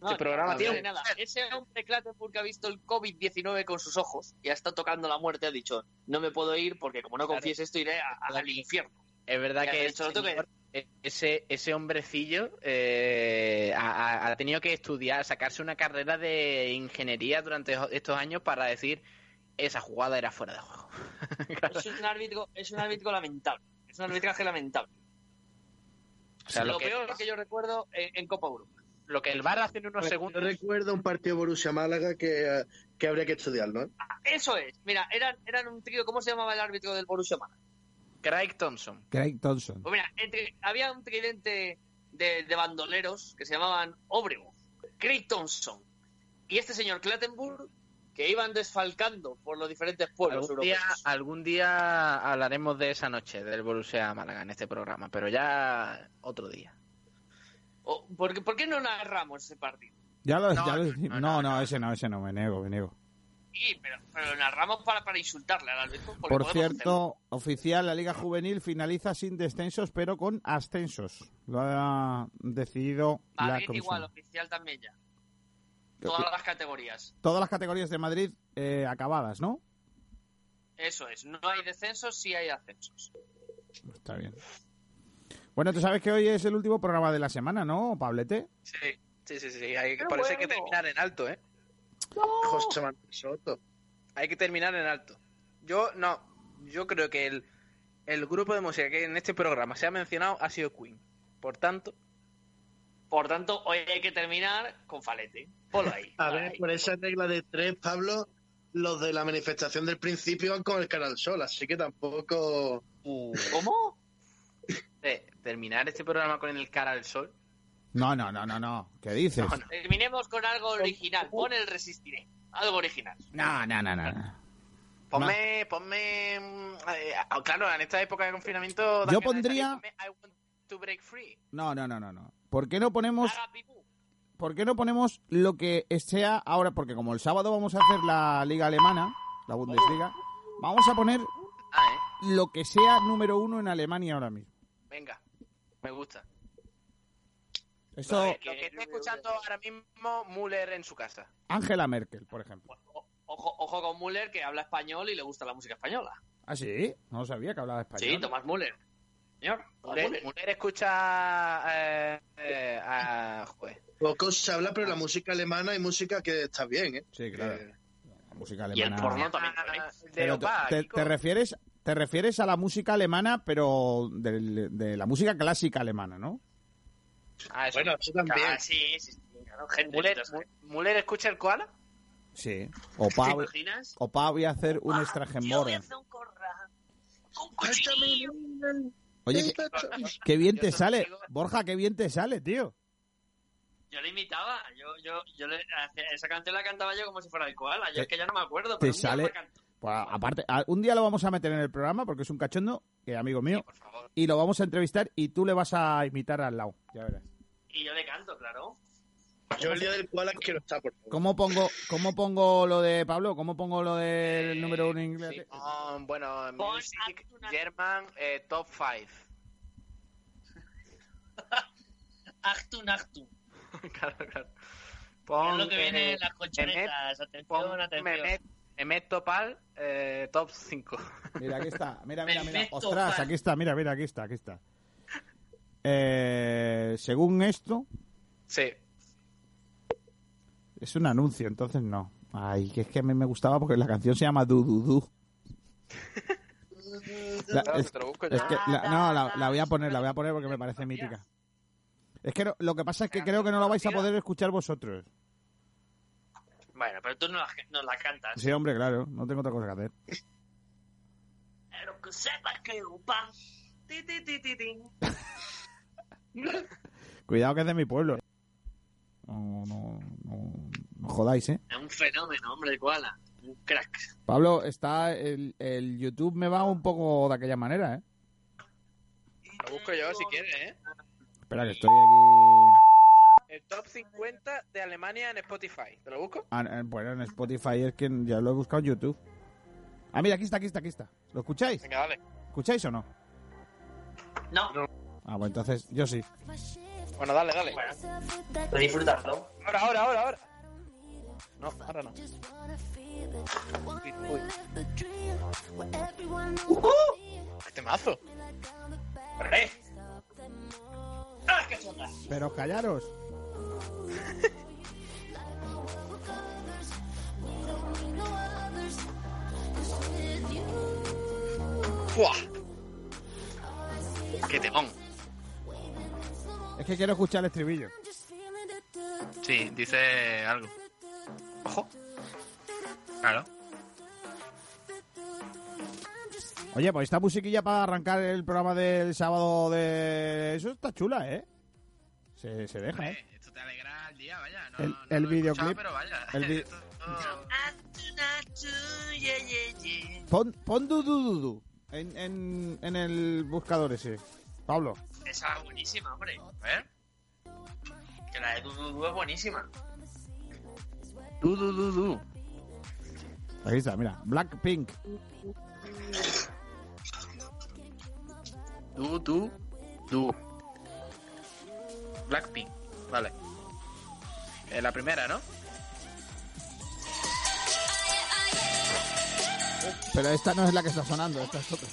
Speaker 4: No,
Speaker 2: Este programa
Speaker 4: no,
Speaker 2: tiene
Speaker 4: no,
Speaker 2: un-
Speaker 4: nada. Ese hombre Clattenburg que ha visto el COVID-19 con sus ojos y ha estado tocando la muerte ha dicho, no me puedo ir porque como no confíes esto iré a- a- al infierno.
Speaker 2: Es verdad que
Speaker 4: hecho, tengo
Speaker 2: señor, eh, ese, ese hombrecillo eh, ha tenido que estudiar, sacarse una carrera de ingeniería durante estos años para decir esa jugada era fuera de juego.
Speaker 4: Es un árbitro, es un árbitro lamentable. Es un arbitraje lamentable.
Speaker 2: O sea,
Speaker 4: lo,
Speaker 2: lo que,
Speaker 4: peor que yo recuerdo en, en Copa Europa.
Speaker 2: lo que el VAR hace en unos
Speaker 3: Pues
Speaker 2: segundos...
Speaker 3: Yo recuerdo un partido Borussia Málaga que, que habría que estudiarlo. ¿eh?
Speaker 4: Eso es. Mira, eran, eran un trío. ¿Cómo se llamaba el árbitro del Borussia Málaga?
Speaker 2: Craig Thompson.
Speaker 1: Craig Thompson.
Speaker 4: Pues mira, entre, había un tridente de, de bandoleros que se llamaban Obrego, Craig Thompson y este señor Clattenburg que iban desfalcando por los diferentes pueblos
Speaker 2: Algún día,
Speaker 4: europeos.
Speaker 2: algún día hablaremos de esa noche del Borussia Málaga en este programa, pero ya otro día.
Speaker 4: O- ¿por, qué- por qué no narramos ese partido?
Speaker 1: Ya lo,
Speaker 2: No,
Speaker 1: ya lo
Speaker 2: no,
Speaker 1: decimos.
Speaker 2: no,
Speaker 1: No, ese no, ese no, me niego, me niego.
Speaker 4: Sí, pero, pero lo narramos para, para insultarle al árbitro.
Speaker 1: Por cierto, oficial, la Liga Juvenil finaliza sin descensos, pero con ascensos. Lo ha decidido la
Speaker 4: Madrid
Speaker 1: comisión.
Speaker 4: igual, oficial también ya. Todas las categorías.
Speaker 1: Todas las categorías de Madrid eh, acabadas, ¿no?
Speaker 4: Eso es. No hay descensos, sí hay ascensos.
Speaker 1: Está bien. Bueno, tú sabes que hoy es el último programa de la semana, ¿no, Pablete?
Speaker 2: Sí, sí, sí, sí. Hay, eso hay que
Speaker 4: bueno.
Speaker 2: terminar en alto, ¿eh?
Speaker 3: José Manuel Soto.
Speaker 2: Hay que terminar en alto. Yo no, yo creo que el, el grupo de música que en este programa se ha mencionado ha sido Queen. Por tanto,
Speaker 4: Por tanto, hoy hay que terminar con Falete. Ponlo ahí.
Speaker 3: A ver,
Speaker 4: ahí.
Speaker 3: por esa regla de tres, Pablo, los de la manifestación del principio van con el cara al sol, así que tampoco.
Speaker 4: ¿Cómo?
Speaker 2: eh, terminar este programa con el cara al sol.
Speaker 1: No, no, no, no, no. ¿Qué dices?
Speaker 2: No, no.
Speaker 4: Terminemos con algo original. Pon el resistiré. Algo original.
Speaker 1: No, no, no, no.
Speaker 2: Ponme, ponme. eh, ah, claro, en esta época de confinamiento.
Speaker 1: Yo pondría-
Speaker 2: I want to break free.
Speaker 1: No, no, no, no, no. ¿Por qué no ponemos, por qué no ponemos lo que sea ahora? Porque como el sábado vamos a hacer la liga alemana, la Bundesliga, vamos a poner
Speaker 2: Ah, ¿eh?
Speaker 1: lo que sea número uno en Alemania ahora mismo.
Speaker 2: Venga. Me gusta.
Speaker 1: Eso,
Speaker 2: Lo que está escuchando ahora mismo Müller en su casa.
Speaker 1: Angela Merkel, por ejemplo.
Speaker 4: O- Ojo, ojo con Müller, que habla español y le gusta la música española.
Speaker 1: ¿Ah, sí? No sabía que hablaba español.
Speaker 4: Sí, Tomás Müller. Señor,
Speaker 2: escucha eh, eh, a... Joder.
Speaker 3: Poco se habla, pero la música alemana hay música que está bien, ¿eh?
Speaker 1: Sí, claro.
Speaker 3: Que-
Speaker 1: La música
Speaker 4: Y el
Speaker 1: alemana.
Speaker 4: porno también. ¿eh?
Speaker 2: De
Speaker 1: Pero te, te- refieres, te refieres a la música alemana, pero de, la música clásica alemana, ¿no?
Speaker 2: Ah, eso.
Speaker 3: Bueno, eso también.
Speaker 4: Ah, sí, sí, sí. Claro, gente.
Speaker 2: Müller,
Speaker 4: entonces,
Speaker 2: Müller escucha el koala.
Speaker 1: Sí. Opa,
Speaker 4: ¿Te imaginas?
Speaker 1: opa voy a hacer un
Speaker 4: Yo voy
Speaker 1: Oye, qué, qué bien te sale. Borja, qué bien te sale, tío.
Speaker 4: Yo le imitaba, yo, yo, yo le, esa canción la cantaba yo como si fuera el koala, yo
Speaker 1: Te-
Speaker 4: es que ya no me acuerdo,
Speaker 1: te
Speaker 4: pero un día
Speaker 1: sale-. Pues, aparte, un día lo vamos a meter en el programa porque es un cachondo, que es amigo mío,
Speaker 2: Por favor.
Speaker 1: y lo vamos a entrevistar y tú le vas a imitar al lado. Ya verás.
Speaker 4: Y yo le canto, claro.
Speaker 3: Yo el día del koala quiero estar, por favor.
Speaker 1: ¿Cómo pongo, cómo pongo lo de Pablo? ¿Cómo pongo lo del número uno en inglés?
Speaker 2: Sí, ah, bueno,
Speaker 4: Pon
Speaker 2: Music German eh, Top 5.
Speaker 4: Actun, actun.
Speaker 2: claro, claro.
Speaker 4: Es
Speaker 2: Pon,
Speaker 4: lo que viene
Speaker 2: eh,
Speaker 4: en las colchonetas. Atención,
Speaker 2: pon
Speaker 4: atención.
Speaker 2: Mehmet, Mehmet Topal eh, Top 5.
Speaker 1: Mira, aquí está. Mira, mira, mira. Ostras, aquí está. Mira, mira, aquí está, aquí está. Eh, según esto,
Speaker 2: sí.
Speaker 1: Es un anuncio, entonces no. Ay, que es que a mí me gustaba porque la canción se llama Du. La- es, es que la- no, la, la voy a poner, la voy a poner porque me parece mítica. Es que no- lo que pasa es que creo que no lo vais a poder escuchar vosotros.
Speaker 4: Bueno, pero tú no la, no la cantas.
Speaker 1: Sí, hombre, claro, no tengo otra cosa que hacer.
Speaker 4: Pero que sepas que.
Speaker 1: Cuidado que es de mi pueblo. No, no, no, no jodáis, ¿eh?
Speaker 4: Es un fenómeno, hombre, el koala. Un crack.
Speaker 1: Pablo, está el, el YouTube me va un poco de aquella manera, ¿eh?
Speaker 2: Lo busco yo si quieres, ¿eh?
Speaker 1: Espera, que estoy aquí...
Speaker 2: El top 50 de Alemania en Spotify. ¿Te lo busco?
Speaker 1: Ah, eh, bueno, en Spotify es que ya lo he buscado en YouTube. Ah, mira, aquí está, aquí está, aquí está. ¿Lo escucháis?
Speaker 2: Venga, dale.
Speaker 1: ¿Escucháis o no?
Speaker 4: No,
Speaker 1: Ah, bueno, entonces yo sí.
Speaker 2: Bueno, dale, dale.
Speaker 4: bueno, disfrutarlo.
Speaker 2: Ahora, ahora, ahora, ahora. No, ahora no. Uy, qué temazo.
Speaker 4: ¡Eh! ¡Ah, qué chota!
Speaker 1: Pero callaros.
Speaker 2: ¡Fua! ¡Qué temón!
Speaker 1: Es que quiero escuchar el estribillo.
Speaker 2: Sí, dice algo. Ojo. Claro.
Speaker 1: Oye, pues esta musiquilla para arrancar el programa del sábado de... Eso está chula, ¿eh? Se, se deja, ¿eh?
Speaker 2: esto te alegra el día, vaya. No,
Speaker 1: El-
Speaker 2: no
Speaker 1: el
Speaker 2: lo he escuchado,
Speaker 1: videoclip-
Speaker 2: Pero vaya.
Speaker 1: el vi-
Speaker 2: Esto-
Speaker 1: Pon, pon du, du, du, du en, en, en el buscador ese. Pablo.
Speaker 4: Esa es buenísima, hombre.
Speaker 2: A ver.
Speaker 4: Que la de Dudu es buenísima.
Speaker 2: Du, du, du, du.
Speaker 1: Aquí está, mira. Blackpink.
Speaker 2: Du, du, du. Blackpink. Vale. Eh, la primera, ¿no?
Speaker 1: Pero esta no es la que está sonando, esta es otra.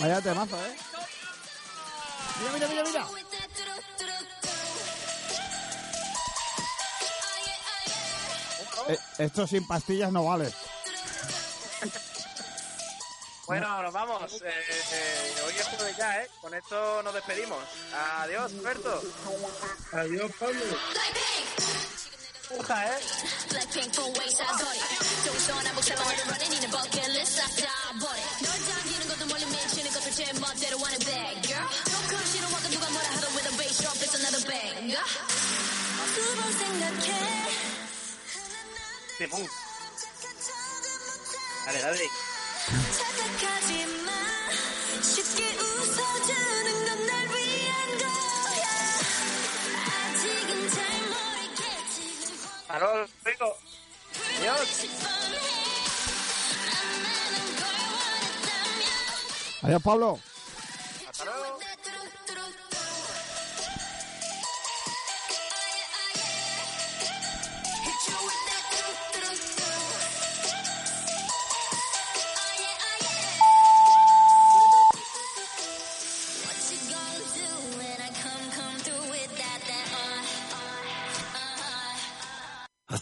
Speaker 1: Vaya temazo, ¿eh? Mira, mira, mira, mira. Esto sin pastillas no vale.
Speaker 5: Bueno, nos vamos. Eh, eh, hoy es jueves ya, ¿eh? Con esto nos despedimos. Adiós, Alberto.
Speaker 3: Adiós, Pablo.
Speaker 5: ¿eh?
Speaker 6: 겠지.
Speaker 5: Hasta luego, rico. Adiós.
Speaker 1: Adiós, Pablo.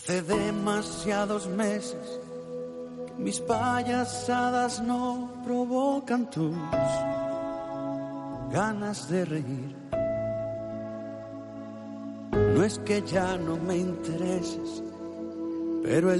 Speaker 7: Hace demasiados meses que mis payasadas no provocan tus ganas de reír. No es que ya no me intereses, pero el